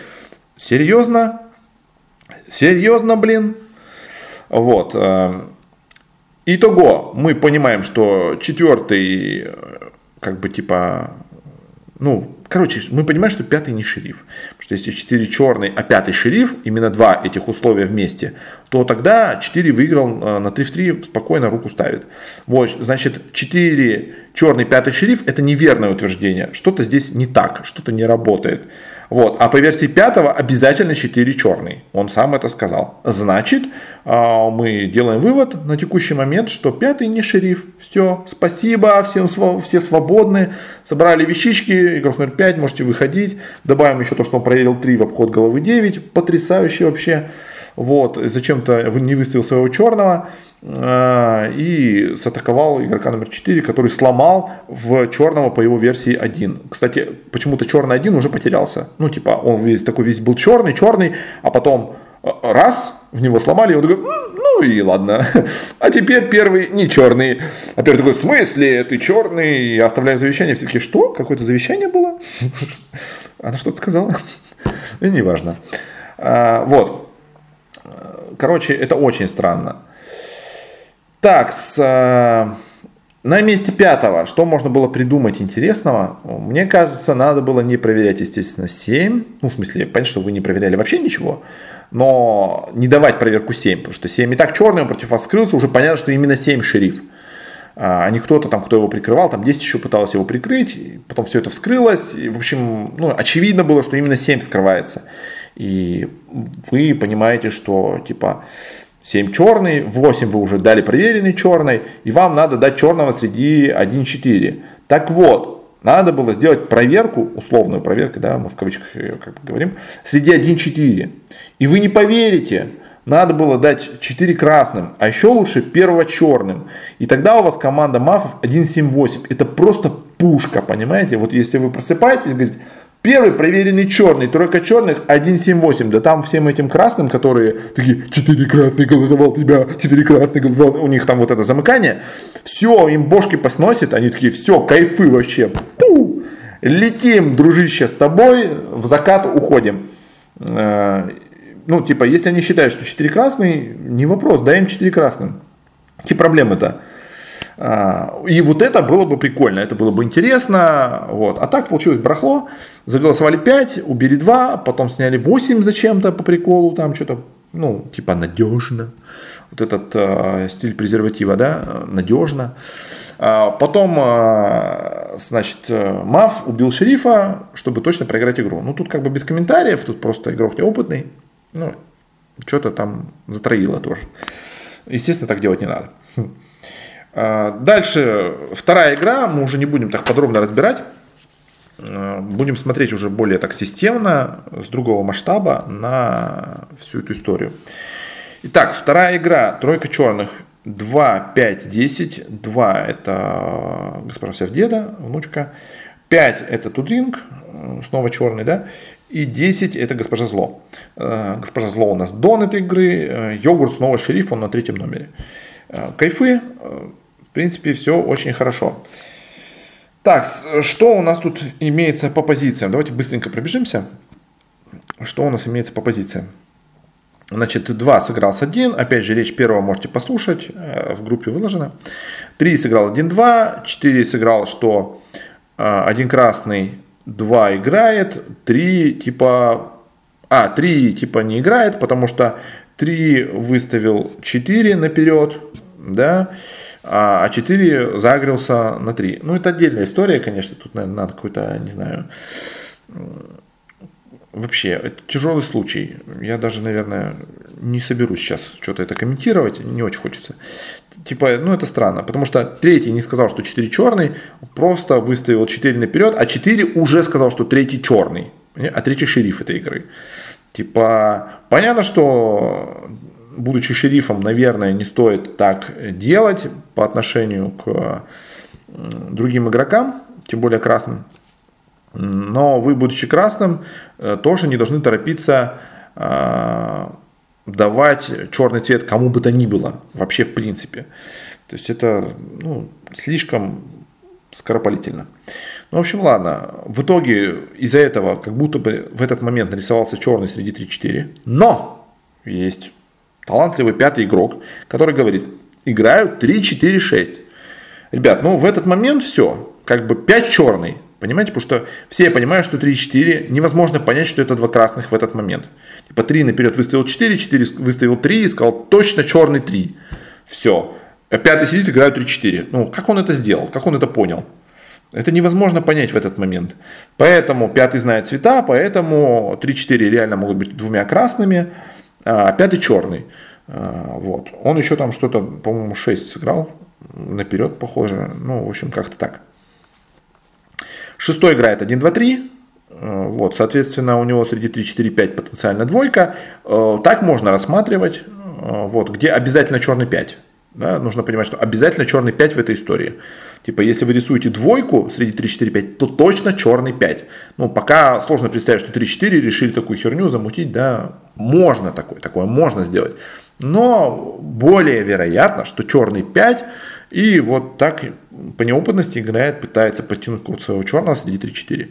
Серьезно? Серьезно, блин? Вот. Э, итого, мы понимаем, что четвертый, э, как бы типа, ну, Короче, мы понимаем, что пятый не шериф. Потому что если 4 черный, а пятый шериф, именно два этих условия вместе, то тогда 4 выиграл э, на 3 в 3, спокойно руку ставит. Вот, значит, 4 черный, пятый шериф, это неверное утверждение. Что-то здесь не так, что-то не работает. Вот. А по версии пятого обязательно 4 черный. Он сам это сказал. Значит, а, мы делаем вывод на текущий момент, что пятый не шериф. Все, спасибо, всем, все свободны. Собрали вещички, игрок номер 5, можете выходить. Добавим еще то, что он проверил 3 в обход головы 9. Потрясающе вообще. Вот, зачем-то не выставил своего черного. Э, и сатаковал игрока номер 4, который сломал в черного по его версии 1. Кстати, почему-то черный 1 уже потерялся. Ну, типа, он весь такой весь был черный, черный, а потом э, раз, в него сломали, и он такой, ну и ладно. *laughs* А теперь первый не черный. А первый такой, в смысле, ты черный, и оставляем завещание. Все таки что? Какое-то завещание было? *laughs* Она что-то сказала? *laughs* Неважно. А, вот. Короче, это очень странно. Так, с, э, на месте пятого, что можно было придумать интересного? Мне кажется, надо было не проверять, естественно, 7. Ну, в смысле, понятно, что вы не проверяли вообще ничего. Но не давать проверку 7, потому что 7 и так черный, он против вас скрылся, уже понятно, что именно 7 шериф. А, а не кто-то там, кто его прикрывал, там 10 еще пыталось его прикрыть, потом все это вскрылось. И, в общем, ну, очевидно было, что именно 7 скрывается. И вы понимаете, что, типа, 7 черный, 8 вы уже дали проверенный черный, и вам надо дать черного среди 1-4. Так вот, надо было сделать проверку, условную проверку, да, мы в кавычках ее как бы говорим, среди 1-4. И вы не поверите, надо было дать 4 красным, а еще лучше первого черным. И тогда у вас команда мафов 1-7-8. Это просто пушка, понимаете? Вот если вы просыпаетесь говорите, Первый проверенный черный, тройка черных 1.78. Да там всем этим красным, которые такие, 4 красные голосовал тебя, 4 красные голосовал, у них там вот это замыкание. Все, им бошки посносит, они такие, все, кайфы вообще. Пу! Летим, дружище, с тобой, в закат уходим. Э, ну, типа, если они считают, что 4 красные, не вопрос, дай им 4 красным. Какие проблемы-то? А, и вот это было бы прикольно, это было бы интересно. Вот. А так получилось барахло. Заголосовали 5, убили 2, потом сняли 8 зачем-то по приколу, там что-то, ну, типа надежно. Вот этот э, стиль презерватива, да, надежно. А потом, э, значит, Мав убил шерифа, чтобы точно проиграть игру. Ну, тут как бы без комментариев, тут просто игрок неопытный. Ну, что-то там затроило тоже. Естественно, так делать не надо. А, дальше вторая игра, мы уже не будем так подробно разбирать. А, будем смотреть уже более так системно, с другого масштаба на всю эту историю. Итак, вторая игра, тройка черных. 2, 5, 10. 2 это госпожа Севдеда, внучка. 5 это Тудринг, снова черный, да. И 10 это госпожа Зло. А, госпожа Зло у нас дон этой игры. Йогурт снова шериф, он на третьем номере. Кайфы, в принципе, все очень хорошо. Так, что у нас тут имеется по позициям? Давайте быстренько пробежимся. Что у нас имеется по позициям? Значит, 2 сыграл с 1. Опять же, речь первого можете послушать. Э, в группе выложено. 3 сыграл 1-2. 4 сыграл, что 1 э, красный, 2 играет. 3 типа... А, 3 типа не играет, потому что 3 выставил 4 наперед. Да а 4 загрелся на 3. Ну, это отдельная история, конечно, тут, наверное, надо какой-то, не знаю, вообще, это тяжелый случай. Я даже, наверное, не соберусь сейчас что-то это комментировать, не очень хочется. Типа, ну это странно, потому что третий не сказал, что 4 черный, просто выставил 4 наперед, а 4 уже сказал, что третий черный, а третий шериф этой игры. Типа, понятно, что будучи шерифом, наверное, не стоит так делать по отношению к другим игрокам, тем более красным. Но вы, будучи красным, э, тоже не должны торопиться э, давать черный цвет кому бы то ни было, вообще в принципе. То есть это ну, слишком скоропалительно. Ну, в общем, ладно. В итоге из-за этого как будто бы в этот момент нарисовался черный среди 3-4. Но есть талантливый пятый игрок, который говорит, играю 3-4-6. Ребят, ну в этот момент все, как бы 5 черный, Понимаете? Потому что все понимают, что 3-4 невозможно понять, что это два красных в этот момент. Типа 3 наперед выставил 4, 4 выставил 3 и сказал точно черный 3. Все. А пятый сидит играет 3-4. Ну, как он это сделал? Как он это понял? Это невозможно понять в этот момент. Поэтому пятый знает цвета, поэтому 3-4 реально могут быть двумя красными, а пятый черный. А, вот. Он еще там что-то, по-моему, 6 сыграл наперед, похоже. Ну, в общем, как-то так. Шестой играет 1, 2, 3. Вот, соответственно, у него среди 3, 4, 5 потенциально двойка. Э, так можно рассматривать. Э, вот, где обязательно черный 5. Да, нужно понимать, что обязательно черный 5 в этой истории. Типа, если вы рисуете двойку среди 3, 4, 5, то точно черный 5. Ну, пока сложно представить, что 3, 4 решили такую херню замутить, да, можно такое, такое можно сделать. Но более вероятно, что черный 5 и вот так по неопытности играет, пытается подтянуть код своего черного среди 3-4.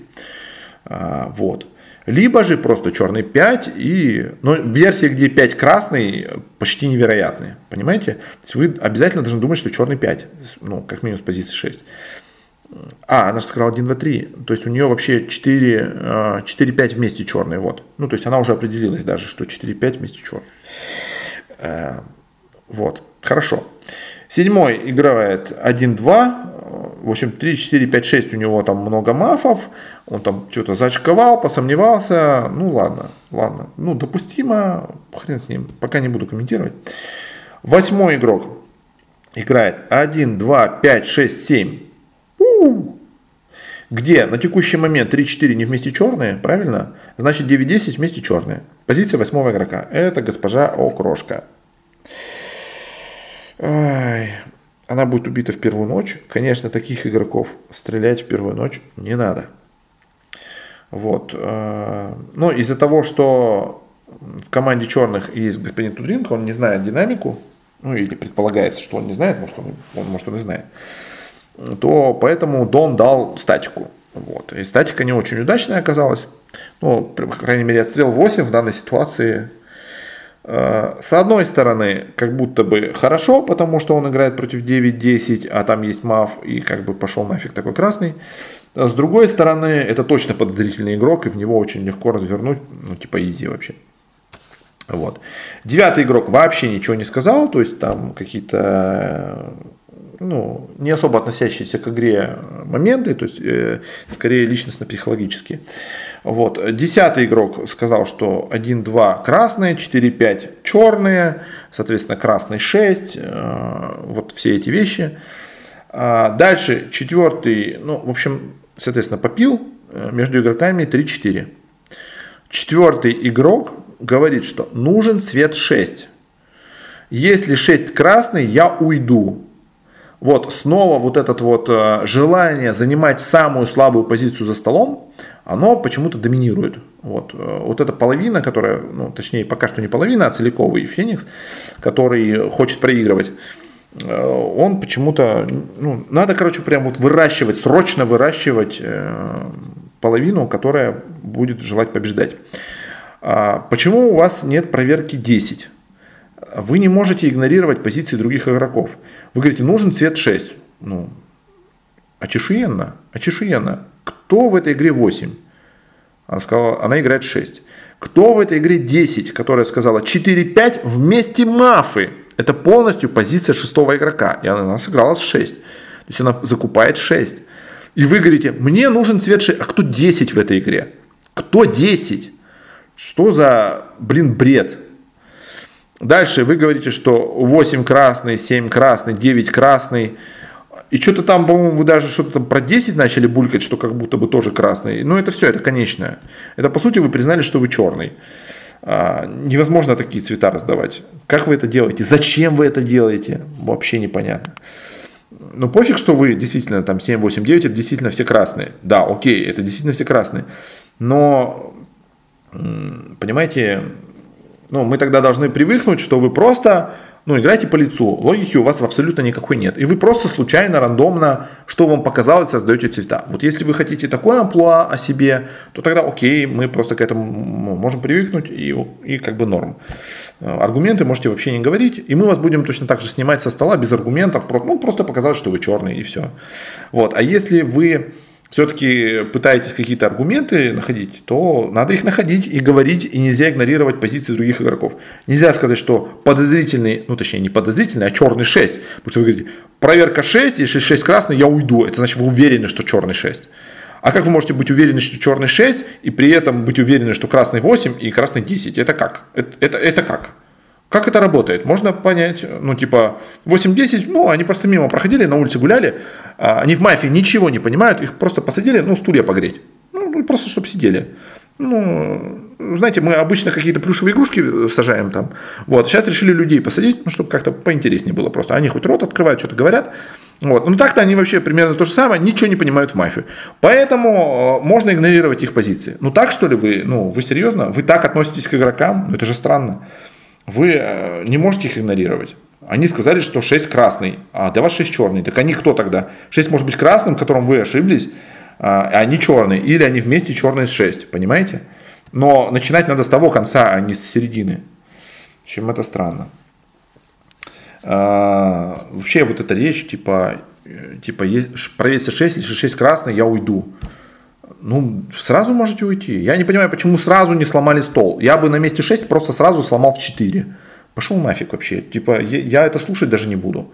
А, вот. Либо же просто черный 5 и... Но ну, версии, где 5 красный, почти невероятные. Понимаете? То есть вы обязательно должны думать, что черный 5. Ну, как минимум с позиции 6. А, она же сыграла 1, 2, 3. То есть у нее вообще 4, 4 5 вместе черные. Вот. Ну, то есть она уже определилась даже, что 4, 5 вместе черные. А, вот. Хорошо. Седьмой играет 1-2. В общем, 3, 4, 5, 6 у него там много мафов. Он там что-то зачковал, посомневался. Ну ладно, ладно. Ну, допустимо. Хрен с ним. Пока не буду комментировать. Восьмой игрок играет 1, 2, 5, 6, 7. У-у-у. Где на текущий момент 3-4 не вместе черные, правильно? Значит 9-10 вместе черные. Позиция восьмого игрока. Это госпожа Окрошка. Ай, она будет убита в первую ночь. Конечно, таких игроков стрелять в первую ночь не надо. Вот. Э, но из-за того, что в команде черных есть господин Тудринко, он не знает динамику, ну или предполагается, что он не знает, может он, он, может он и знает, то поэтому Дон дал статику. Вот. И статика не очень удачная оказалась. Ну, по крайней мере, отстрел 8 в данной ситуации с одной стороны, как будто бы хорошо, потому что он играет против 9-10, а там есть маф, и как бы пошел нафиг такой красный. С другой стороны, это точно подозрительный игрок, и в него очень легко развернуть, ну типа изи вообще. Вот. Девятый игрок вообще ничего не сказал, то есть там какие-то ну, не особо относящиеся к игре моменты, то есть э, скорее личностно-психологические. Вот. Десятый игрок сказал, что 1-2 красные, 4-5 черные, соответственно красный 6, э, вот все эти вещи. А дальше четвертый, ну, в общем, соответственно, попил э, между игроками 3-4. Четвертый игрок говорит, что нужен цвет 6. Если 6 красный, я уйду. Вот снова вот это вот э, желание занимать самую слабую позицию за столом, оно почему-то доминирует. Вот, э, вот эта половина, которая, ну, точнее, пока что не половина, а целиковый Феникс, который хочет проигрывать, э, он почему-то, ну, надо, короче, прям вот выращивать, срочно выращивать половину, которая будет желать побеждать. А почему у вас нет проверки 10? Вы не можете игнорировать позиции других игроков. Вы говорите, нужен цвет 6. Ну, очешуенно, очешуенно. Кто в этой игре 8? Она сказала, она играет 6. Кто в этой игре 10, которая сказала 4-5 вместе мафы? Это полностью позиция шестого игрока. И она сыграла с 6. То есть она закупает 6. И вы говорите, мне нужен цвет 6. А кто 10 в этой игре? Кто 10? Что за, блин, бред? Дальше вы говорите, что 8 красный, 7 красный, 9 красный. И что-то там, по-моему, вы даже что-то там про 10 начали булькать, что как будто бы тоже красный. Но это все, это конечное. Это по сути вы признали, что вы черный. А, невозможно такие цвета раздавать. Как вы это делаете? Зачем вы это делаете? Вообще непонятно. Ну пофиг, что вы действительно там 7, 8, 9, это действительно все красные. Да, окей, это действительно все красные. Но, понимаете, ну, мы тогда должны привыкнуть, что вы просто ну, играете по лицу. Логики у вас абсолютно никакой нет. И вы просто случайно, рандомно, что вам показалось, раздаете цвета. Вот если вы хотите такое амплуа о себе, то тогда окей, мы просто к этому можем привыкнуть и, и как бы норм. Аргументы можете вообще не говорить, и мы вас будем точно так же снимать со стола без аргументов, ну, просто показать, что вы черный и все. Вот. А если вы все-таки пытаетесь какие-то аргументы находить, то надо их находить и говорить, и нельзя игнорировать позиции других игроков. Нельзя сказать, что подозрительный, ну точнее не подозрительный, а черный 6. Потому что вы говорите, проверка 6, если 6 красный, я уйду. Это значит, вы уверены, что черный 6. А как вы можете быть уверены, что черный 6, и при этом быть уверены, что красный 8 и красный 10? Это как? Это, это, это как? Как это работает? Можно понять, ну, типа, 8-10, ну, они просто мимо проходили, на улице гуляли, а, они в мафии ничего не понимают, их просто посадили, ну, стулья погреть. Ну, ну просто чтобы сидели. Ну, знаете, мы обычно какие-то плюшевые игрушки сажаем там. Вот, сейчас решили людей посадить, ну, чтобы как-то поинтереснее было просто. Они хоть рот открывают, что-то говорят. Вот. Ну так-то они вообще примерно то же самое, ничего не понимают в мафию. Поэтому э, можно игнорировать их позиции. Ну так что ли вы, ну вы серьезно? Вы так относитесь к игрокам? Ну это же странно вы э, не можете их игнорировать. Они сказали, что 6 красный, а для вас 6 черный. Так они кто тогда? 6 может быть красным, в котором вы ошиблись, а они черные. Или они вместе черные с 6. Понимаете? Но начинать надо с того конца, а не с середины. Чем это странно. А, вообще вот эта речь, типа, типа проверьте 6, если 6 красный, я уйду ну, сразу можете уйти. Я не понимаю, почему сразу не сломали стол. Я бы на месте 6 просто сразу сломал в 4. Пошел нафиг вообще. Типа, я, это слушать даже не буду.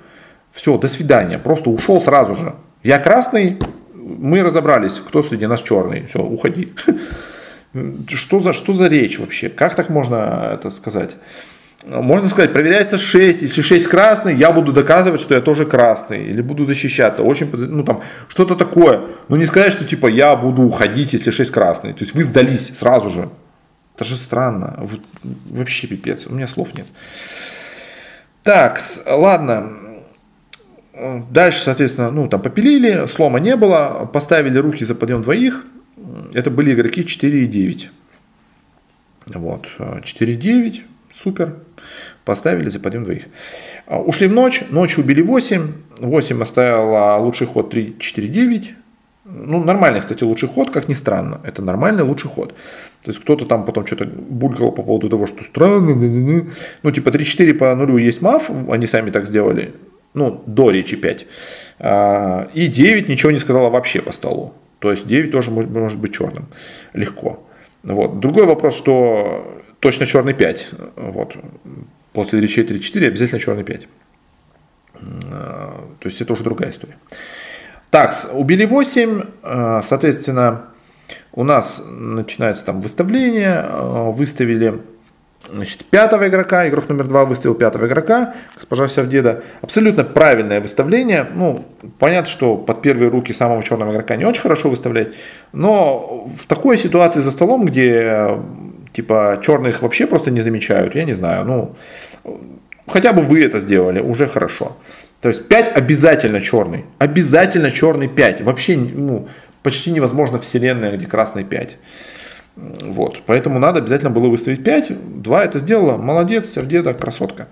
Все, до свидания. Просто ушел сразу же. Я красный, мы разобрались, кто среди нас черный. Все, уходи. *laughs* Что за, что за речь вообще? Как так можно это сказать? Можно сказать, проверяется 6, если 6 красный, я буду доказывать, что я тоже красный, или буду защищаться, очень, ну там, что-то такое, но не сказать, что типа я буду уходить, если 6 красный, то есть вы сдались сразу же, это же странно, вообще пипец, у меня слов нет. Так, ладно, дальше, соответственно, ну там попилили, слома не было, поставили руки за подъем двоих, это были игроки 4 и 9. Вот, 4-9, супер. Поставили за подъем двоих. А, ушли в ночь, ночью убили 8. 8 оставила лучший ход 3-4-9. Ну, нормальный, кстати, лучший ход, как ни странно. Это нормальный лучший ход. То есть кто-то там потом что-то булькал по поводу того, что странно. Ну, типа 3-4 по нулю есть маф, они сами так сделали. Ну, до речи 5. А, и 9 ничего не сказала вообще по столу. То есть 9 тоже может быть черным. Легко. Вот. Другой вопрос, что точно черный 5. Вот. После речей 3-4 обязательно черный 5. То есть это уже другая история. Так, убили 8, соответственно, у нас начинается там выставление, выставили значит, пятого игрока, игрок номер два выставил пятого игрока, госпожа Савдеда. Абсолютно правильное выставление. Ну, понятно, что под первые руки самого черного игрока не очень хорошо выставлять, но в такой ситуации за столом, где типа черных вообще просто не замечают, я не знаю, ну, хотя бы вы это сделали, уже хорошо. То есть 5 обязательно черный, обязательно черный 5, вообще ну, почти невозможно вселенная, где красный 5. Вот, поэтому надо обязательно было выставить 5, 2 это сделала, молодец, Сердеда, красотка.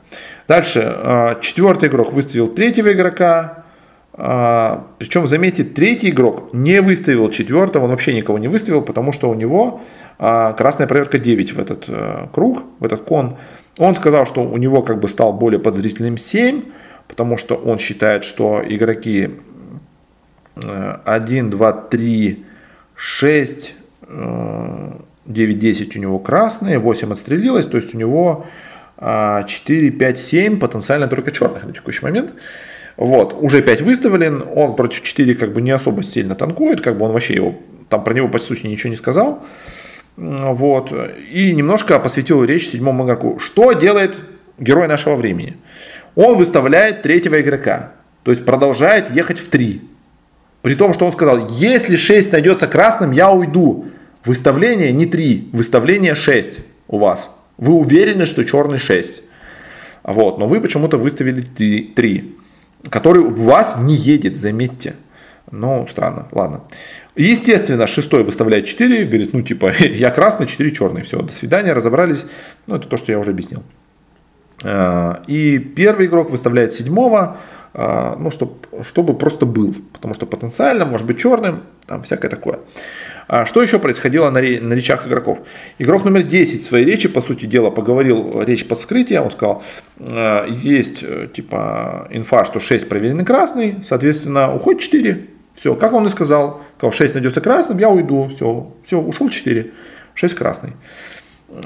Дальше, а, четвертый игрок выставил третьего игрока, а, причем, заметьте, третий игрок не выставил четвертого, он вообще никого не выставил, потому что у него красная проверка 9 в этот э, круг, в этот кон. Он сказал, что у него как бы стал более подозрительным 7, потому что он считает, что игроки 1, 2, 3, 6, 9, 10 у него красные, 8 отстрелилось, то есть у него 4, 5, 7 потенциально только черных на текущий момент. Вот, уже 5 выставлен, он против 4 как бы не особо сильно танкует, как бы он вообще его, там про него по сути ничего не сказал. Вот. И немножко посвятил речь седьмому игроку. Что делает герой нашего времени? Он выставляет третьего игрока. То есть продолжает ехать в три. При том, что он сказал, если 6 найдется красным, я уйду. Выставление не 3, выставление 6 у вас. Вы уверены, что черный 6. Вот, но вы почему-то выставили 3, который у вас не едет, заметьте. Ну, странно, ладно. Естественно, шестой выставляет 4, говорит, ну типа, *laughs* я красный, 4 черный, все, до свидания, разобрались. Ну, это то, что я уже объяснил. А, и первый игрок выставляет седьмого, а, ну, чтобы, чтобы просто был, потому что потенциально может быть черным, там всякое такое. А что еще происходило на, на речах игроков? Игрок номер 10 в своей речи, по сути дела, поговорил речь под скрытие, он сказал, есть э, типа инфа, что 6 проверенный красный, соответственно, уходит 4. Все, как он и сказал, сказал, 6 найдется красным, я уйду, все, все, ушел 4, 6 красный.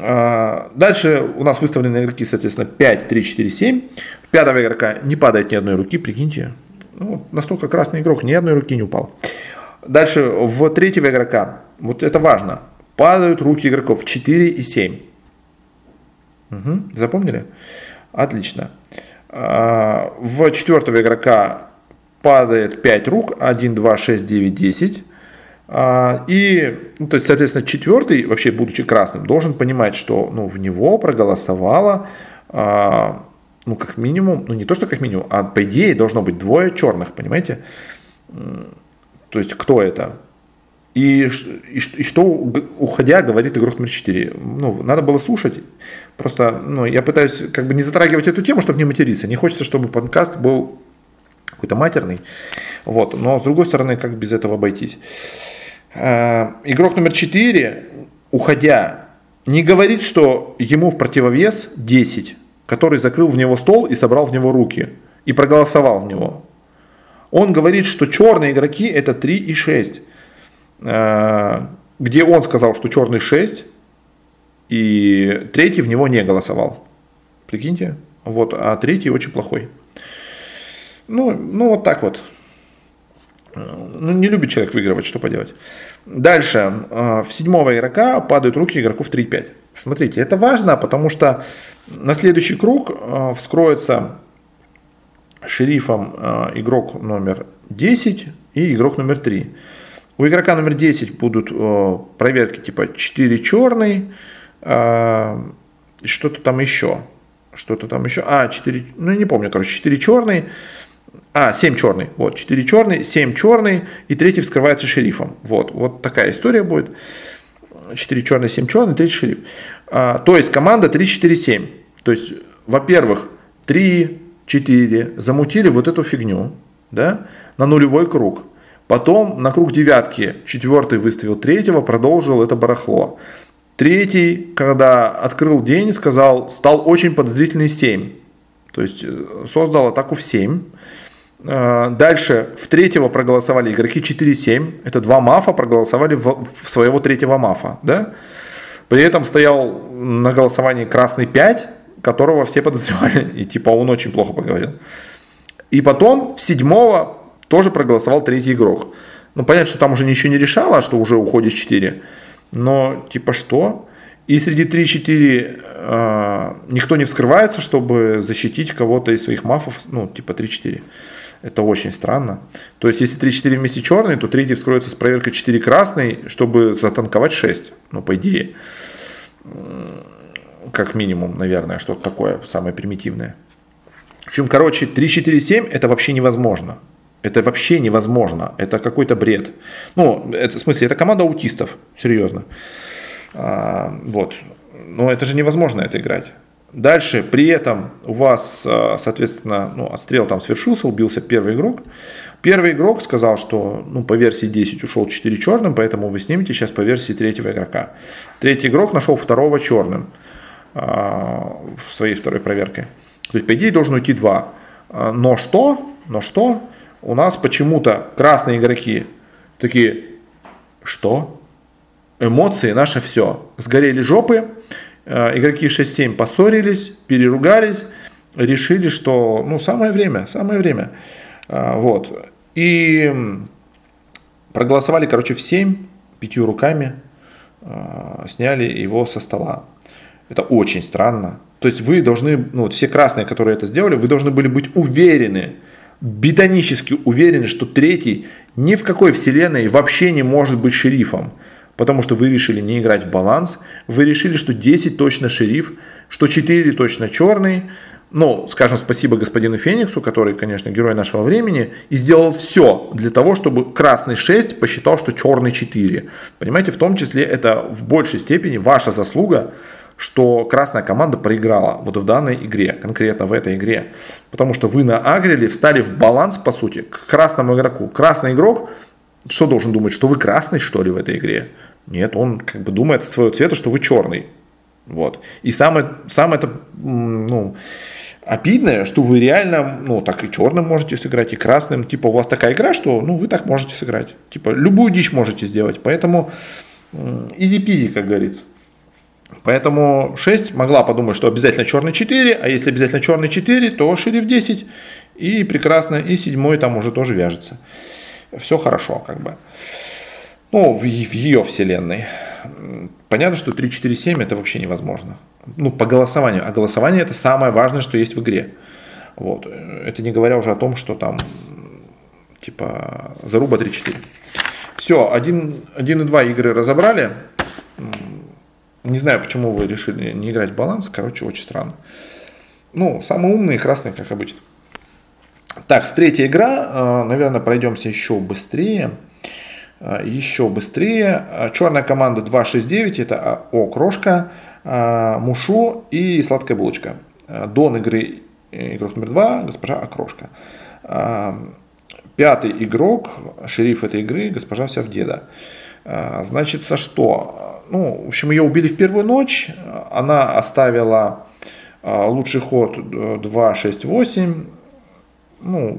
А, дальше у нас выставлены игроки, соответственно, 5, 3, 4, 7. В пятого игрока не падает ни одной руки, прикиньте. Ну, настолько красный игрок, ни одной руки не упал. Дальше в третьего игрока, вот это важно, падают руки игроков 4 и 7. Угу, запомнили? Отлично. А, в четвертого игрока падает 5 рук, 1, 2, 6, 9, 10. И, ну, то есть, соответственно, четвертый, вообще будучи красным, должен понимать, что ну, в него проголосовало, а, ну, как минимум, ну, не то, что как минимум, а по идее должно быть двое черных, понимаете? То есть, кто это? И, и, и что, уходя, говорит игрок номер 4. Ну, надо было слушать. Просто, ну, я пытаюсь как бы не затрагивать эту тему, чтобы не материться. Не хочется, чтобы подкаст был какой-то матерный. Вот. Но, с другой стороны, как без этого обойтись? Э, игрок номер 4, уходя, не говорит, что ему в противовес 10, который закрыл в него стол и собрал в него руки. И проголосовал в него. Он говорит, что черные игроки это 3 и 6. Э, где он сказал, что черный 6, и третий в него не голосовал. Прикиньте. Вот, а третий очень плохой. Ну, ну вот так вот. Ну, не любит человек выигрывать, что поделать. Дальше. Э, в седьмого игрока падают руки игроков 3-5. Смотрите, это важно, потому что на следующий круг э, вскроется шерифом э, игрок номер 10 и игрок номер 3. У игрока номер 10 будут проверки типа 4 черный, что-то там еще. Что-то там еще. А, 4, ну не помню, короче, 4 черный, а, 7 черный. Вот, 4 черный, 7 черный, и третий вскрывается шерифом. Вот, вот такая история будет. 4 черный, 7 черный, третий шериф. А, то есть команда 3-4-7. То есть, во-первых, 3-4 замутили вот эту фигню, да, на нулевой круг. Потом на круг девятки четвертый выставил третьего, продолжил это барахло. Третий, когда открыл день, сказал, стал очень подозрительный 7. То есть э, создал атаку в 7. Э, дальше в третьего проголосовали игроки 4-7. Это два мафа проголосовали в, в своего третьего мафа. Да? При этом стоял на голосовании красный 5, которого все подозревали. И типа он очень плохо поговорил. И потом седьмого тоже проголосовал третий игрок. Ну, понятно, что там уже ничего не решало, что уже уходит 4. Но типа что? И среди 3-4 э, никто не вскрывается, чтобы защитить кого-то из своих мафов, ну, типа 3-4. Это очень странно. То есть, если 3-4 вместе черные, то третий вскроется с проверкой 4 красный, чтобы затанковать 6. Ну, по идее. Как минимум, наверное, что-то такое самое примитивное. В общем, короче, 3-4-7 это вообще невозможно. Это вообще невозможно. Это какой-то бред. Ну, это, в смысле, это команда аутистов. Серьезно. А, вот. Но это же невозможно это играть. Дальше, при этом у вас, а, соответственно, ну, отстрел там свершился, убился первый игрок. Первый игрок сказал, что ну, по версии 10 ушел 4 черным, поэтому вы снимете сейчас по версии третьего игрока. Третий игрок нашел второго черным э, в своей второй проверке. То есть, по идее, должен уйти 2. Но что? Но что? У нас почему-то красные игроки такие, что? Эмоции наше все. Сгорели жопы, Э, игроки 6-7 поссорились, переругались, решили, что ну, самое время, самое время. Э, вот. И проголосовали, короче, в 7, пятью руками э, сняли его со стола. Это очень странно. То есть вы должны, ну вот все красные, которые это сделали, вы должны были быть уверены, бетонически уверены, что третий ни в какой вселенной вообще не может быть шерифом потому что вы решили не играть в баланс, вы решили, что 10 точно шериф, что 4 точно черный, ну, скажем спасибо господину Фениксу, который, конечно, герой нашего времени, и сделал все для того, чтобы красный 6 посчитал, что черный 4. Понимаете, в том числе это в большей степени ваша заслуга, что красная команда проиграла вот в данной игре, конкретно в этой игре. Потому что вы наагрили, встали в баланс, по сути, к красному игроку. Красный игрок, что должен думать, что вы красный, что ли, в этой игре? Нет, он как бы думает своего цвета, что вы черный. Вот. И самое, самое это, ну, обидное, что вы реально, ну, так и черным можете сыграть, и красным. Типа, у вас такая игра, что, ну, вы так можете сыграть. Типа, любую дичь можете сделать. Поэтому изи-пизи, как говорится. Поэтому 6 могла подумать, что обязательно черный 4, а если обязательно черный 4, то шериф 10. И прекрасно, и седьмой там уже тоже вяжется. Все хорошо, как бы. Ну, в, в ее вселенной. Понятно, что 3, 4, 7 это вообще невозможно. Ну, по голосованию. А голосование это самое важное, что есть в игре. Вот. Это не говоря уже о том, что там типа заруба 3-4. Все, 1, 1 и 2 игры разобрали. Не знаю, почему вы решили не играть в баланс. Короче, очень странно. Ну, самые умные красные, как обычно. Так, с третья игра, э, наверное, пройдемся еще быстрее. Э, еще быстрее. Э, черная команда 269, это О, Крошка, Мушу и Сладкая булочка. Дон игры, игрок номер два, госпожа Окрошка. Пятый игрок, шериф этой игры, госпожа Сявдеда. Значит, со что? Ну, в общем, ее убили в первую ночь. Она оставила лучший ход 2, 6, 8 ну,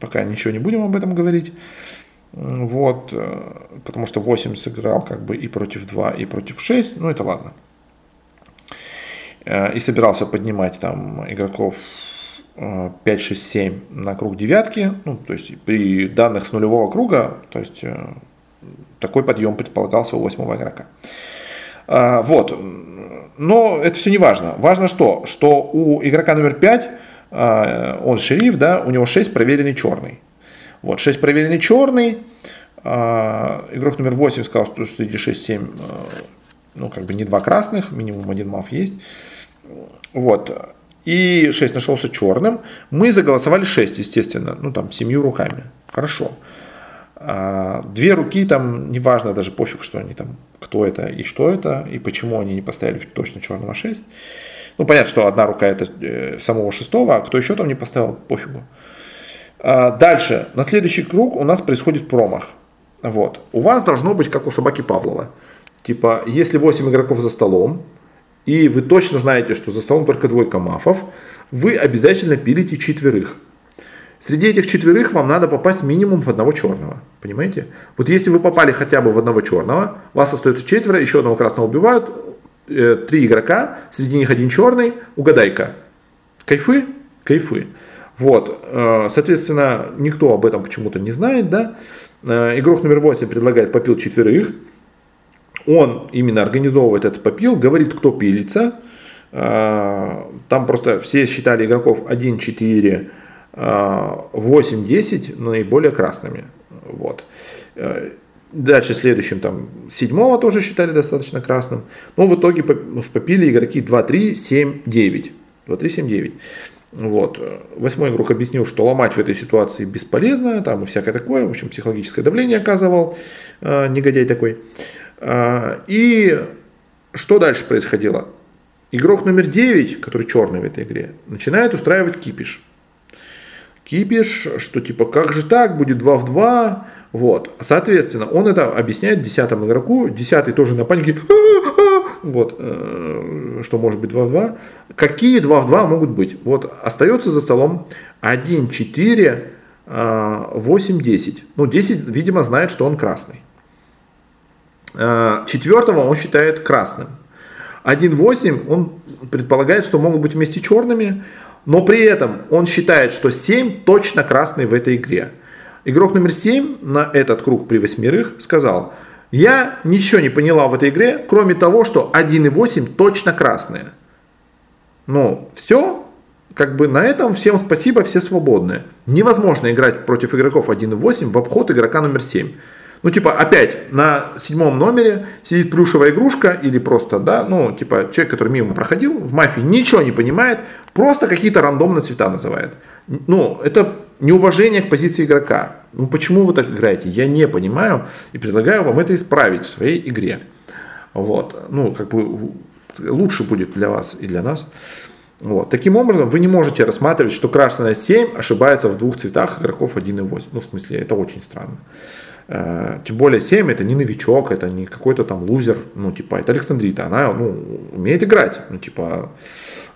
пока ничего не будем об этом говорить. Вот, э, потому что 8 сыграл как бы и против 2, и против 6, ну это ладно. Э, и собирался поднимать там игроков 5, 6, 7 на круг девятки, ну, то есть при данных с нулевого круга, то есть э, такой подъем предполагался у восьмого игрока. Вот, но это все не важно. Важно что? Что у игрока номер 5 а, он шериф, да, у него 6 проверенный черный. Вот, 6 проверенный черный, а, игрок номер 8 сказал, что среди 6-7, а, ну, как бы не два красных, минимум один маф есть. Вот, и 6 нашелся черным. Мы заголосовали 6, естественно, ну, там, семью руками. Хорошо. Две руки там, неважно, даже пофиг, что они там, кто это и что это, и почему они не поставили точно черного 6. Ну, понятно, что одна рука это э, самого шестого, а кто еще там не поставил, пофигу. А, дальше, на следующий круг у нас происходит промах. Вот. У вас должно быть, как у собаки Павлова. Типа, если 8 игроков за столом, и вы точно знаете, что за столом только двойка мафов, вы обязательно пилите четверых. Среди этих четверых вам надо попасть минимум в одного черного. Понимаете? Вот если вы попали хотя бы в одного черного, вас остается четверо, еще одного красного убивают, э, три игрока, среди них один черный, угадай-ка. Кайфы? Кайфы. Вот, э, соответственно, никто об этом почему-то не знает, да. Э, игрок номер 8 предлагает попил четверых. Он именно организовывает этот попил, говорит, кто пилится. Э, там просто все считали игроков 1, 4, 8, 10 наиболее красными. Вот. Дальше следующим там седьмого тоже считали достаточно красным. Но в итоге попили игроки 2, 3, 7, 9. 2, 3, 7, 9. Вот. Восьмой игрок объяснил, что ломать в этой ситуации бесполезно, там и всякое такое, в общем, психологическое давление оказывал, э, негодяй такой. Э, и что дальше происходило? Игрок номер 9, который черный в этой игре, начинает устраивать кипиш. Кипиш, что типа, как же так, будет 2 в 2, вот. Соответственно, он это объясняет десятому игроку. Десятый тоже на панике. Вот. Э, что может быть 2 в 2. Какие 2 в 2 могут быть? Вот. Остается за столом 1, 4, 8, 10. Ну, 10, видимо, знает, что он красный. Э, четвертого он считает красным. 1-8 он предполагает, что могут быть вместе черными, но при этом он считает, что 7 точно красный в этой игре. Игрок номер 7 на этот круг при восьмерых сказал, я ничего не поняла в этой игре, кроме того, что 1 и 8 точно красные. Ну, все, как бы на этом всем спасибо, все свободны. Невозможно играть против игроков 1 и 8 в обход игрока номер 7. Ну, типа, опять, на седьмом номере сидит плюшевая игрушка или просто, да, ну, типа, человек, который мимо проходил, в мафии ничего не понимает, просто какие-то рандомные цвета называет. Ну, это неуважение к позиции игрока. Ну почему вы так играете? Я не понимаю и предлагаю вам это исправить в своей игре. Вот. Ну, как бы лучше будет для вас и для нас. Вот. Таким образом, вы не можете рассматривать, что красная 7 ошибается в двух цветах игроков 1 и 8. Ну, в смысле, это очень странно. Э, тем более 7 это не новичок, это не какой-то там лузер, ну, типа, это Александрита, она ну, умеет играть, ну, типа,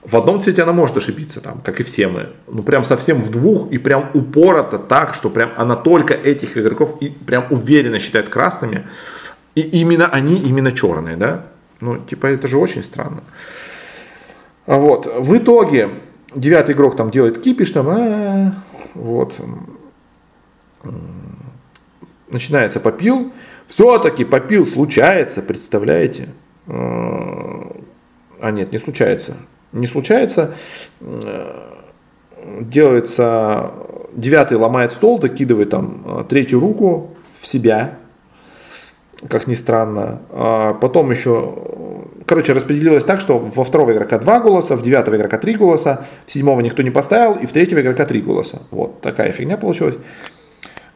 В одном цвете она может ошибиться, там, как и все мы. Ну, прям совсем в двух, и прям упорото так, что прям она только этих игроков и прям уверенно считает красными. И именно они, именно черные, да? Ну, типа, это же очень странно. Вот. В итоге, девятый игрок там делает кипиш, там, а, вот. Начинается попил. Все-таки попил случается, представляете? А нет, не случается не случается, делается, девятый ломает стол, докидывает там э, третью руку в себя, как ни странно. А потом еще, короче, распределилось так, что во второго игрока два голоса, в девятого игрока три голоса, в седьмого никто не поставил, и в третьего игрока три голоса. Вот такая фигня получилась.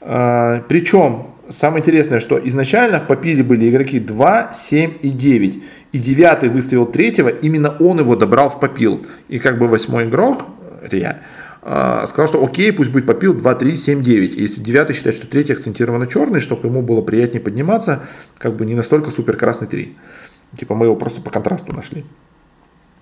А, Причем, самое интересное, что изначально в попиле были игроки 2, 7 и 9 и девятый выставил третьего, именно он его добрал в попил. И как бы восьмой игрок, Рия, а, сказал, что окей, пусть будет попил 2, 3, 7, 9. Если девятый считает, что третий акцентированно черный, чтобы ему было приятнее подниматься, как бы не настолько супер красный 3. Типа мы его просто по контрасту нашли.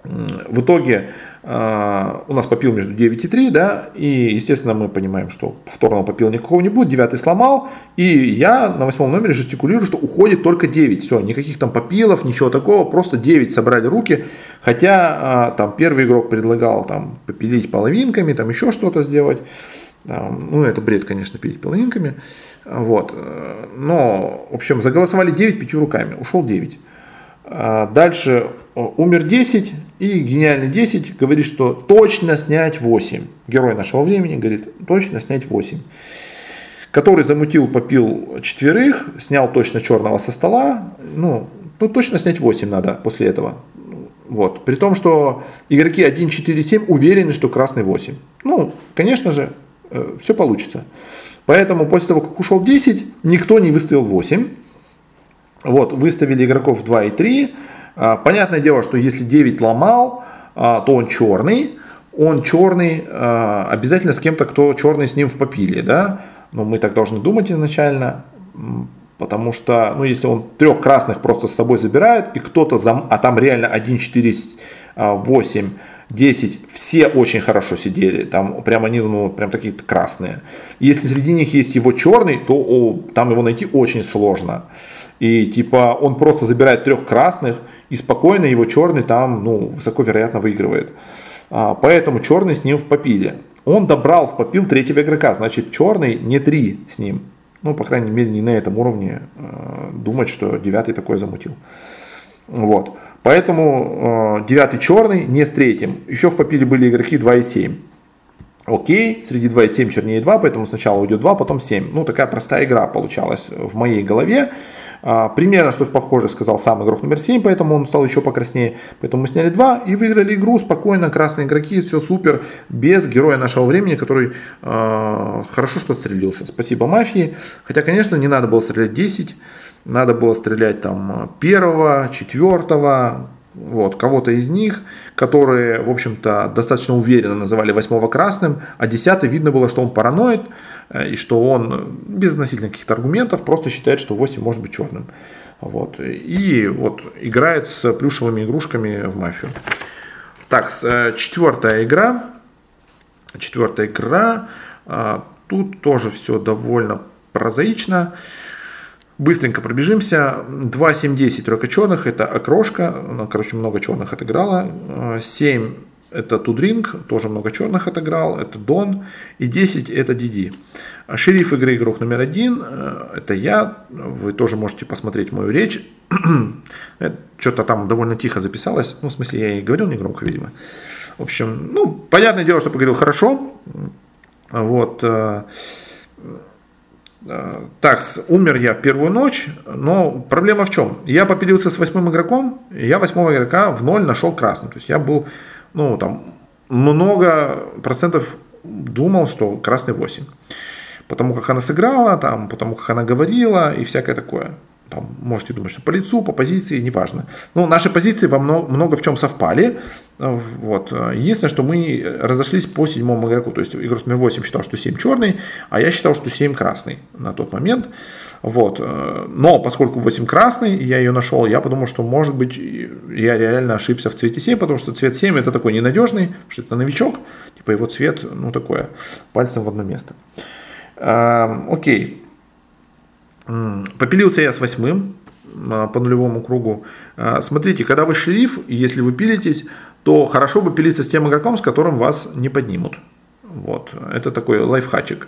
В итоге э, у нас попил между 9 и 3, да, и, естественно, мы понимаем, что повторного попила никакого не будет, 9 сломал, и я на восьмом номере жестикулирую, что уходит только 9, все, никаких там попилов, ничего такого, просто 9 собрали руки, хотя э, там первый игрок предлагал там попилить половинками, там еще что-то сделать, ну, это бред, конечно, пилить половинками, вот, но, в общем, заголосовали 9 пятью руками, ушел 9. Дальше умер 10, и гениальный 10 говорит, что точно снять 8. Герой нашего времени говорит, точно снять 8. Который замутил, попил четверых, снял точно черного со стола. Ну, ну точно снять 8 надо после этого. Вот. При том, что игроки 1, 4, 7 уверены, что красный 8. Ну, конечно же, э, все получится. Поэтому после того, как ушел 10, никто не выставил 8. Вот, выставили игроков 2 и 3. А, понятное дело, что если 9 ломал, а, то он черный. Он черный а, обязательно с кем-то, кто черный с ним в попиле, да. Но мы так должны думать изначально, потому что, ну, если он трех красных просто с собой забирает, и кто-то, зам... а там реально 1, 4, 8, 10, все очень хорошо сидели, там прям они, ну, прям такие красные. Если среди них есть его черный, то о, там его найти очень сложно. И типа он просто забирает трех красных, и спокойно его черный там, ну, высоко вероятно выигрывает. А, поэтому черный с ним в попиле. Он добрал в попил третьего игрока, значит черный не три с ним. Ну, по крайней мере, не на этом уровне э, думать, что девятый такой замутил. Вот. Поэтому э, девятый черный не с третьим. Еще в попиле были игроки 2 и 7. Окей, среди 2 и 7 чернее 2, поэтому сначала уйдет 2, потом 7. Ну, такая простая игра получалась в моей голове. А, примерно что-то похоже сказал сам игрок номер 7, поэтому он стал еще покраснее. Поэтому мы сняли 2 и выиграли игру спокойно, красные игроки, все супер, без героя нашего времени, который э, хорошо что отстрелился. Спасибо мафии. Хотя, конечно, не надо было стрелять 10, надо было стрелять там первого, четвертого, вот, кого-то из них, которые, в общем-то, достаточно уверенно называли восьмого красным, а десятый видно было, что он параноид, и что он без относительно каких-то аргументов просто считает, что 8 может быть черным. Вот. И вот играет с плюшевыми игрушками в мафию. Так, э, четвертая игра. Четвертая игра. А, тут тоже все довольно прозаично. Быстренько пробежимся. 2, 7, 10 тройка черных. Это окрошка. Она, короче, много черных отыграла. 7 это Тудринг, тоже много черных отыграл, это Дон, и 10 это Диди. Шериф игры игрок номер один, э, это я, вы тоже можете посмотреть мою речь. *clears throat* Что-то там довольно тихо записалось, ну, в смысле, я и говорил не громко, видимо. В общем, ну, понятное дело, что поговорил хорошо. Вот. Э, э, так, умер я в первую ночь, но проблема в чем? Я попилился с восьмым игроком, и я восьмого игрока в ноль нашел красным. То есть я был ну, там, много процентов думал, что красный 8. Потому как она сыграла, там, потому как она говорила и всякое такое. там, можете думать, что по лицу, по позиции, неважно. Но наши позиции во много, много в чем совпали. Вот. Единственное, что мы разошлись по седьмому игроку. То есть игрок номер 8 считал, что 7 черный, а я считал, что 7 красный на тот момент. Вот. Но поскольку 8 красный, я ее нашел, я подумал, что может быть я реально ошибся в цвете 7, потому что цвет 7 это такой ненадежный, что это новичок, типа его цвет, ну такое, пальцем в одно место. Окей. Попилился я с восьмым а, по нулевому кругу. А, смотрите, когда вы шериф, если вы пилитесь, то хорошо бы пилиться с тем игроком, с которым вас не поднимут. Вот. Это такой лайфхачик.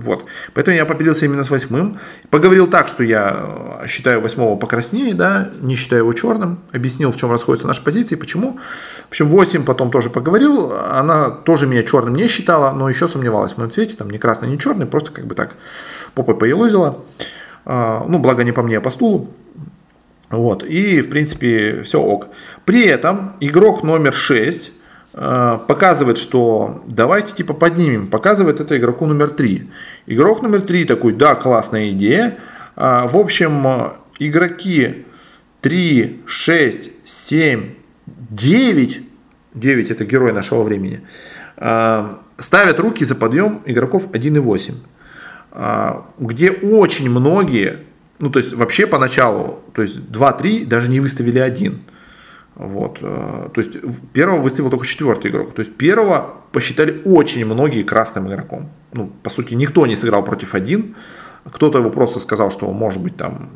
Вот. Поэтому я попилился именно с восьмым. Поговорил так, что я считаю восьмого покраснее, да, не считаю его черным. Объяснил, в чем расходятся наши позиции, почему. В общем, 8 потом тоже поговорил. Она тоже меня черным не считала, но еще сомневалась в моем цвете. Там ни красный, ни черный, просто как бы так попой поелозила. А, ну, благо не по мне, а по стулу. Вот. И, в принципе, все ок. При этом игрок номер 6 Э, показывает, что давайте типа поднимем, показывает это игроку номер 3. Игрок номер 3 такой, да, классная идея. А, в общем, игроки 3, 6, 7, 9, 9 это герой нашего времени, а, ставят руки за подъем игроков 1 и 8. А, где очень многие, ну то есть вообще поначалу, то есть 2-3 даже не выставили один. Вот. Э, то есть первого выставил только четвертый игрок. То есть первого посчитали очень многие красным игроком. Ну, по сути, никто не сыграл против один. Кто-то его просто сказал, что может быть там,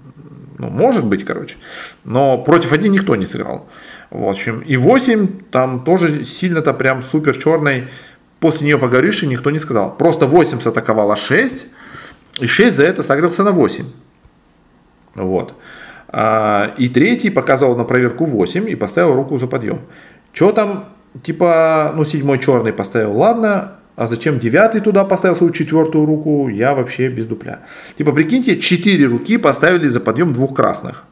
ну, может быть, короче. Но против один никто не сыграл. В общем, и 8 там тоже сильно-то прям супер черный. После нее поговоришь, и никто не сказал. Просто 8 атаковала 6, и 6 за это согрелся на 8. Вот. А, и третий показал на проверку 8 и поставил руку за подъем. Что там, типа, ну, седьмой черный поставил, ладно, а зачем девятый туда поставил свою четвертую руку, я вообще без дупля. Типа, прикиньте, четыре руки поставили за подъем двух красных.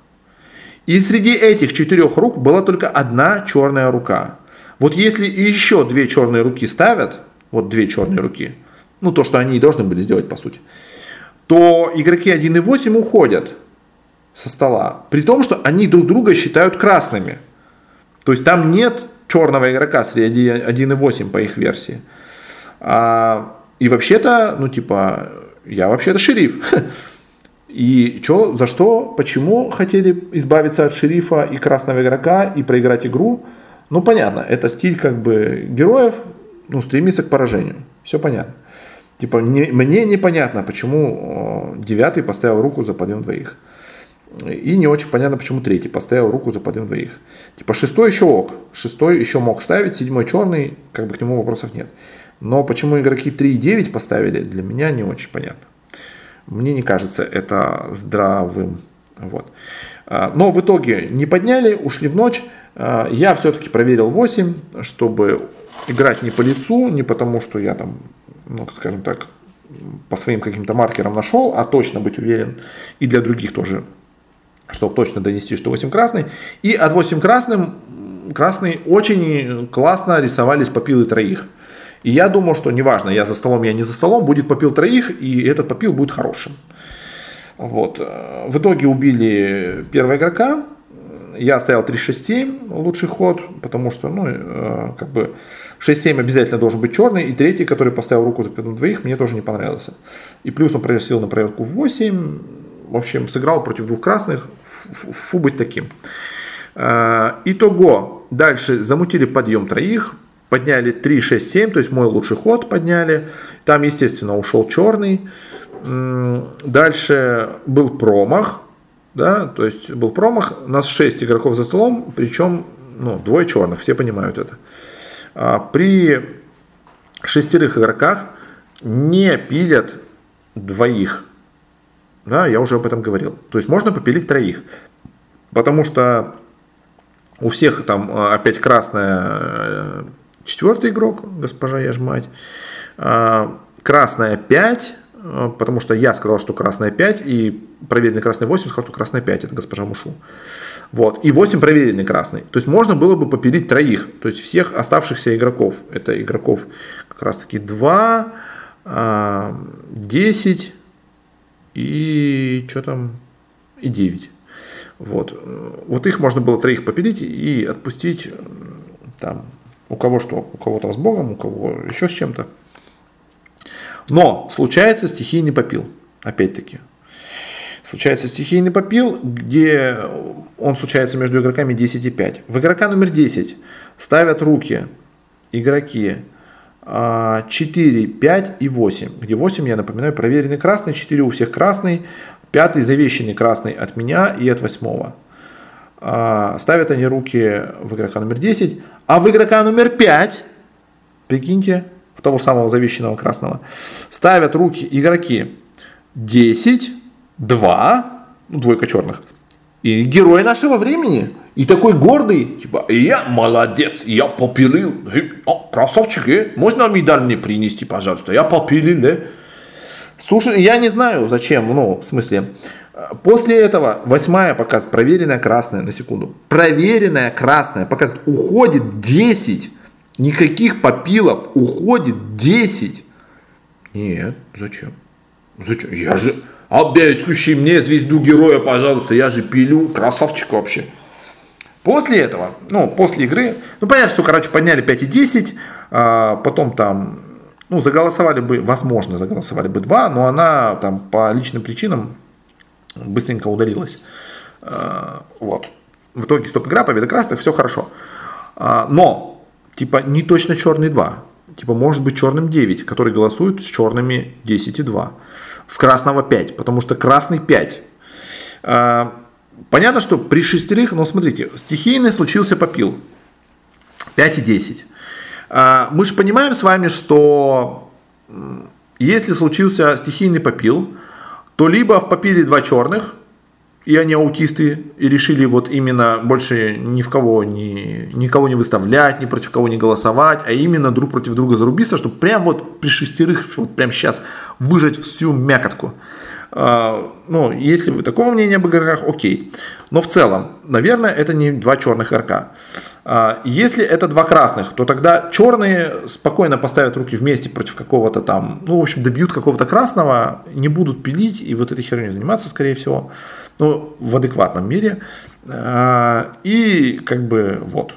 И среди этих четырех рук была только одна черная рука. Вот если еще две черные руки ставят, вот две черные руки, ну то, что они и должны были сделать по сути, то игроки 1 и 8 уходят со стола. При том, что они друг друга считают красными. То есть там нет черного игрока среди 1.8 по их версии. А, и вообще-то, ну типа, я вообще-то шериф. *laughs* И что, за что, почему хотели избавиться от шерифа и красного игрока и проиграть игру? Ну понятно, это стиль как бы героев, ну стремится к поражению. Все понятно. Типа не, мне непонятно, почему девятый поставил руку за подъем двоих. И не очень понятно, почему третий поставил руку за подъем двоих. Типа шестой еще ок. Шестой еще мог ставить, седьмой черный, как бы к нему вопросов нет. Но почему игроки 3 и 9 поставили, для меня не очень понятно. Мне не кажется это здравым. Вот. А, но в итоге не подняли, ушли в ночь. А, я все-таки проверил 8, чтобы играть не по лицу, не потому что я там, ну, скажем так, по своим каким-то маркерам нашел, а точно быть уверен, и для других тоже чтобы точно донести, что 8 красный. И от 8 красным, красный очень классно рисовались попилы троих. И я думал, что неважно, я за столом, я не за столом, будет попил троих, и этот попил будет хорошим. Вот. В итоге убили первого игрока. Я оставил 3-6-7, лучший ход, потому что, ну, э, как бы 6-7 обязательно должен быть черный, и третий, который поставил руку за двоих, мне тоже не понравился. И плюс он просил на проверку в 8, в общем, сыграл против двух красных, фу быть таким. А, итого, дальше замутили подъем троих, подняли 3, 6, 7, то есть мой лучший ход подняли. Там, естественно, ушел черный. Дальше был промах, да, то есть был промах. У нас 6 игроков за столом, причем ну, двое черных, все понимают это. А, при шестерых игроках не пилят двоих да, я уже об этом говорил. То есть можно попилить троих. Потому что у всех там а, опять красная э, четвертый игрок, госпожа Яжмать. А, красная 5, э, потому что я сказал, что красная 5, и проверенный красный 8 сказал, что красная 5, это госпожа Мушу. Вот. И 8 проверенный красный. То есть можно было бы попилить троих, то есть всех оставшихся игроков. Это игроков как раз таки 2, 10, и что там, и 9. Вот. вот их можно было троих попилить и отпустить там у кого что, у кого там с Богом, у кого еще с чем-то. Но случается стихийный попил, опять-таки. Случается стихийный попил, где он случается между игроками 10 и 5. В игрока номер 10 ставят руки игроки 4, 5 и 8. Где 8, я напоминаю, проверенный красный, 4 у всех красный, 5 завещанный красный от меня и от 8. А, ставят они руки в игрока номер 10, а в игрока номер 5, прикиньте, в того самого завещанного красного, ставят руки игроки 10, 2, ну, двойка черных, и герой нашего времени. И такой гордый, типа, я молодец, я попилил. О, красавчик, э? можно медаль мне принести, пожалуйста? Я попилил, э? Слушай, я не знаю, зачем, ну, в смысле. После этого восьмая показывает, проверенная красная, на секунду. Проверенная красная показывает, уходит 10. Никаких попилов, уходит 10. Нет, зачем? Зачем? Я же, обещай мне звезду героя, пожалуйста, я же пилю, красавчик вообще. После этого, ну, после игры, ну, понятно, что, короче, подняли 5 и 10, а, потом там, ну, заголосовали бы, возможно, заголосовали бы 2, но она там по личным причинам быстренько удалилась. А, вот. В итоге стоп-игра, победа красных, все хорошо. А, но, типа, не точно черный 2. Типа, может быть черным 9, который голосует с черными 10 и 2 в красного 5, потому что красный 5. А, понятно, что при шестерых, но смотрите, стихийный случился попил. 5 и 10. А, мы же понимаем с вами, что если случился стихийный попил, то либо в попиле два черных, и они аутисты, и решили вот именно больше ни в кого ни, никого не выставлять, ни против кого не голосовать, а именно друг против друга зарубиться, чтобы прям вот при шестерых, вот прям сейчас выжать всю мякотку. А, ну, если вы такого мнения об игроках, окей. Но в целом, наверное, это не два черных игрока. А, если это два красных, то тогда черные спокойно поставят руки вместе против какого-то там, ну, в общем, добьют какого-то красного, не будут пилить и вот этой херней заниматься, скорее всего ну, в адекватном мире. А, и как бы вот.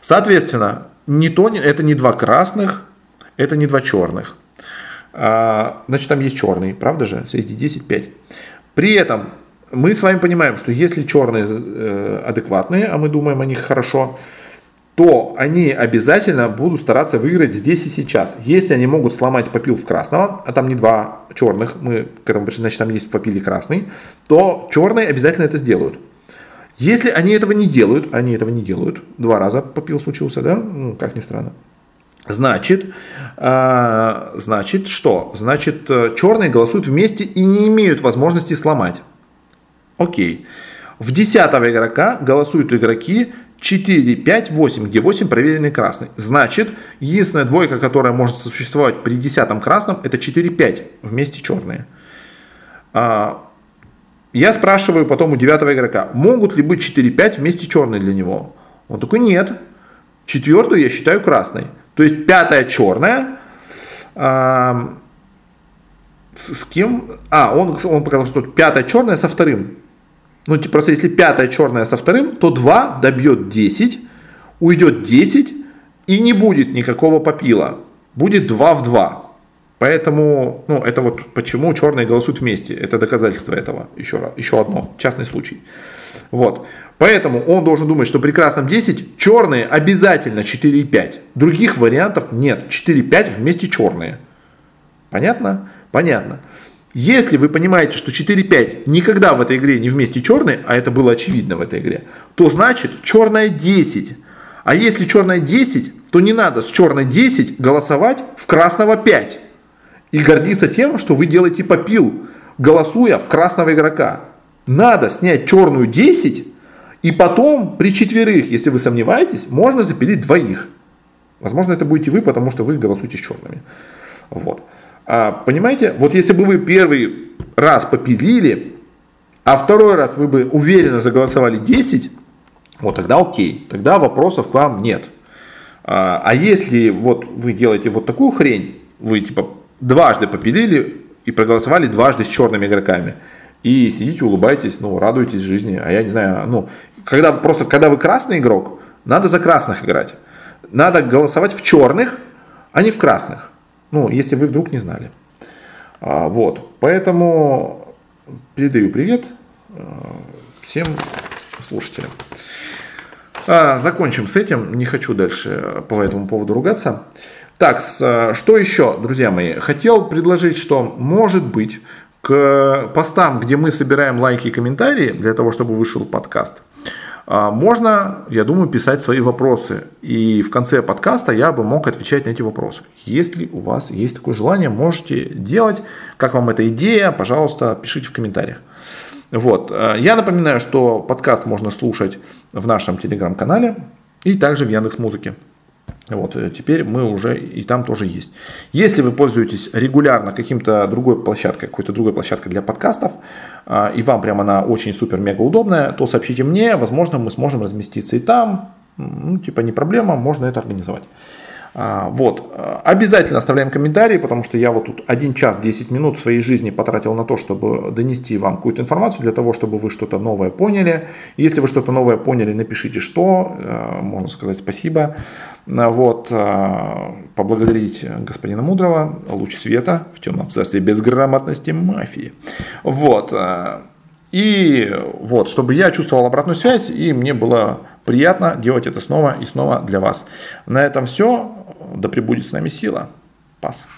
Соответственно, не то, это не два красных, это не два черных. А, значит, там есть черный, правда же? Среди 10-5. При этом мы с вами понимаем, что если черные э, адекватные, а мы думаем о них хорошо, то они обязательно будут стараться выиграть здесь и сейчас. Если они могут сломать попил в красного, а там не два черных, мы к этому пришли, значит там есть в попиле красный, то черные обязательно это сделают. Если они этого не делают, они этого не делают, два раза попил случился, да, ну, как ни странно, Значит, э, значит что? Значит, э, черные голосуют вместе и не имеют возможности сломать. Окей. В десятого игрока голосуют игроки, 4, 5, 8, где 8 проверенный красный. Значит, единственная двойка, которая может существовать при 10 красном, это 4, 5 вместе черные. А, я спрашиваю потом у девятого игрока, могут ли быть 4, 5 вместе черные для него? Он такой, нет. Четвертую я считаю красной. То есть пятая черная. А, с, с кем? А, он, он показал, что пятая черная со вторым. Ну, типа, просто если пятая черная со вторым, то 2 добьет 10, уйдет 10 и не будет никакого попила. Будет 2 в 2. Поэтому, ну, это вот почему черные голосуют вместе. Это доказательство этого. Еще, раз, еще одно. Частный случай. Вот. Поэтому он должен думать, что при красном 10 черные обязательно 4,5. Других вариантов нет. 4,5 вместе черные. Понятно? Понятно. Если вы понимаете, что 4-5 никогда в этой игре не вместе черные, а это было очевидно в этой игре, то значит черная 10. А если черная 10, то не надо с черной 10 голосовать в красного 5. И гордиться тем, что вы делаете попил, голосуя в красного игрока. Надо снять черную 10, и потом при четверых, если вы сомневаетесь, можно запилить двоих. Возможно, это будете вы, потому что вы голосуете с черными. Вот. А, понимаете, вот если бы вы первый раз попилили, а второй раз вы бы уверенно заголосовали 10, вот тогда окей, тогда вопросов к вам нет. А, а если вот вы делаете вот такую хрень, вы типа дважды попилили, и проголосовали дважды с черными игроками. И сидите, улыбаетесь, ну, радуетесь жизни. А я не знаю, ну, когда просто, когда вы красный игрок, надо за красных играть. Надо голосовать в черных, а не в красных. Ну, если вы вдруг не знали. А, вот, поэтому передаю привет а, всем слушателям. А, закончим с этим. Не хочу дальше по этому поводу ругаться. Так, что еще, друзья мои? Хотел предложить, что может быть к постам, где мы собираем лайки и комментарии, для того, чтобы вышел подкаст, можно, я думаю, писать свои вопросы. И в конце подкаста я бы мог отвечать на эти вопросы. Если у вас есть такое желание, можете делать. Как вам эта идея, пожалуйста, пишите в комментариях. Вот. А, я напоминаю, что подкаст можно слушать в нашем телеграм-канале и также в Яндекс Музыке. Вот, э, теперь мы уже и там тоже есть. Если вы пользуетесь регулярно каким-то другой площадкой, какой-то другой площадкой для подкастов, а, и вам прямо она очень супер-мега удобная, то сообщите мне, возможно, мы сможем разместиться и там. Ну, типа не проблема, можно это организовать. А, вот. Обязательно оставляем комментарии, потому что я вот тут 1 час 10 минут своей жизни потратил на то, чтобы донести вам какую-то информацию, для того, чтобы вы что-то новое поняли. Если вы что-то новое поняли, напишите что, э, можно сказать спасибо. Вот. Э, поблагодарить господина Мудрого, луч света в темном царстве безграмотности мафии. Вот. Э, и вот, чтобы я чувствовал обратную связь, и мне было приятно делать это снова и снова для вас. На этом все. Да пребудет с нами сила. Пас.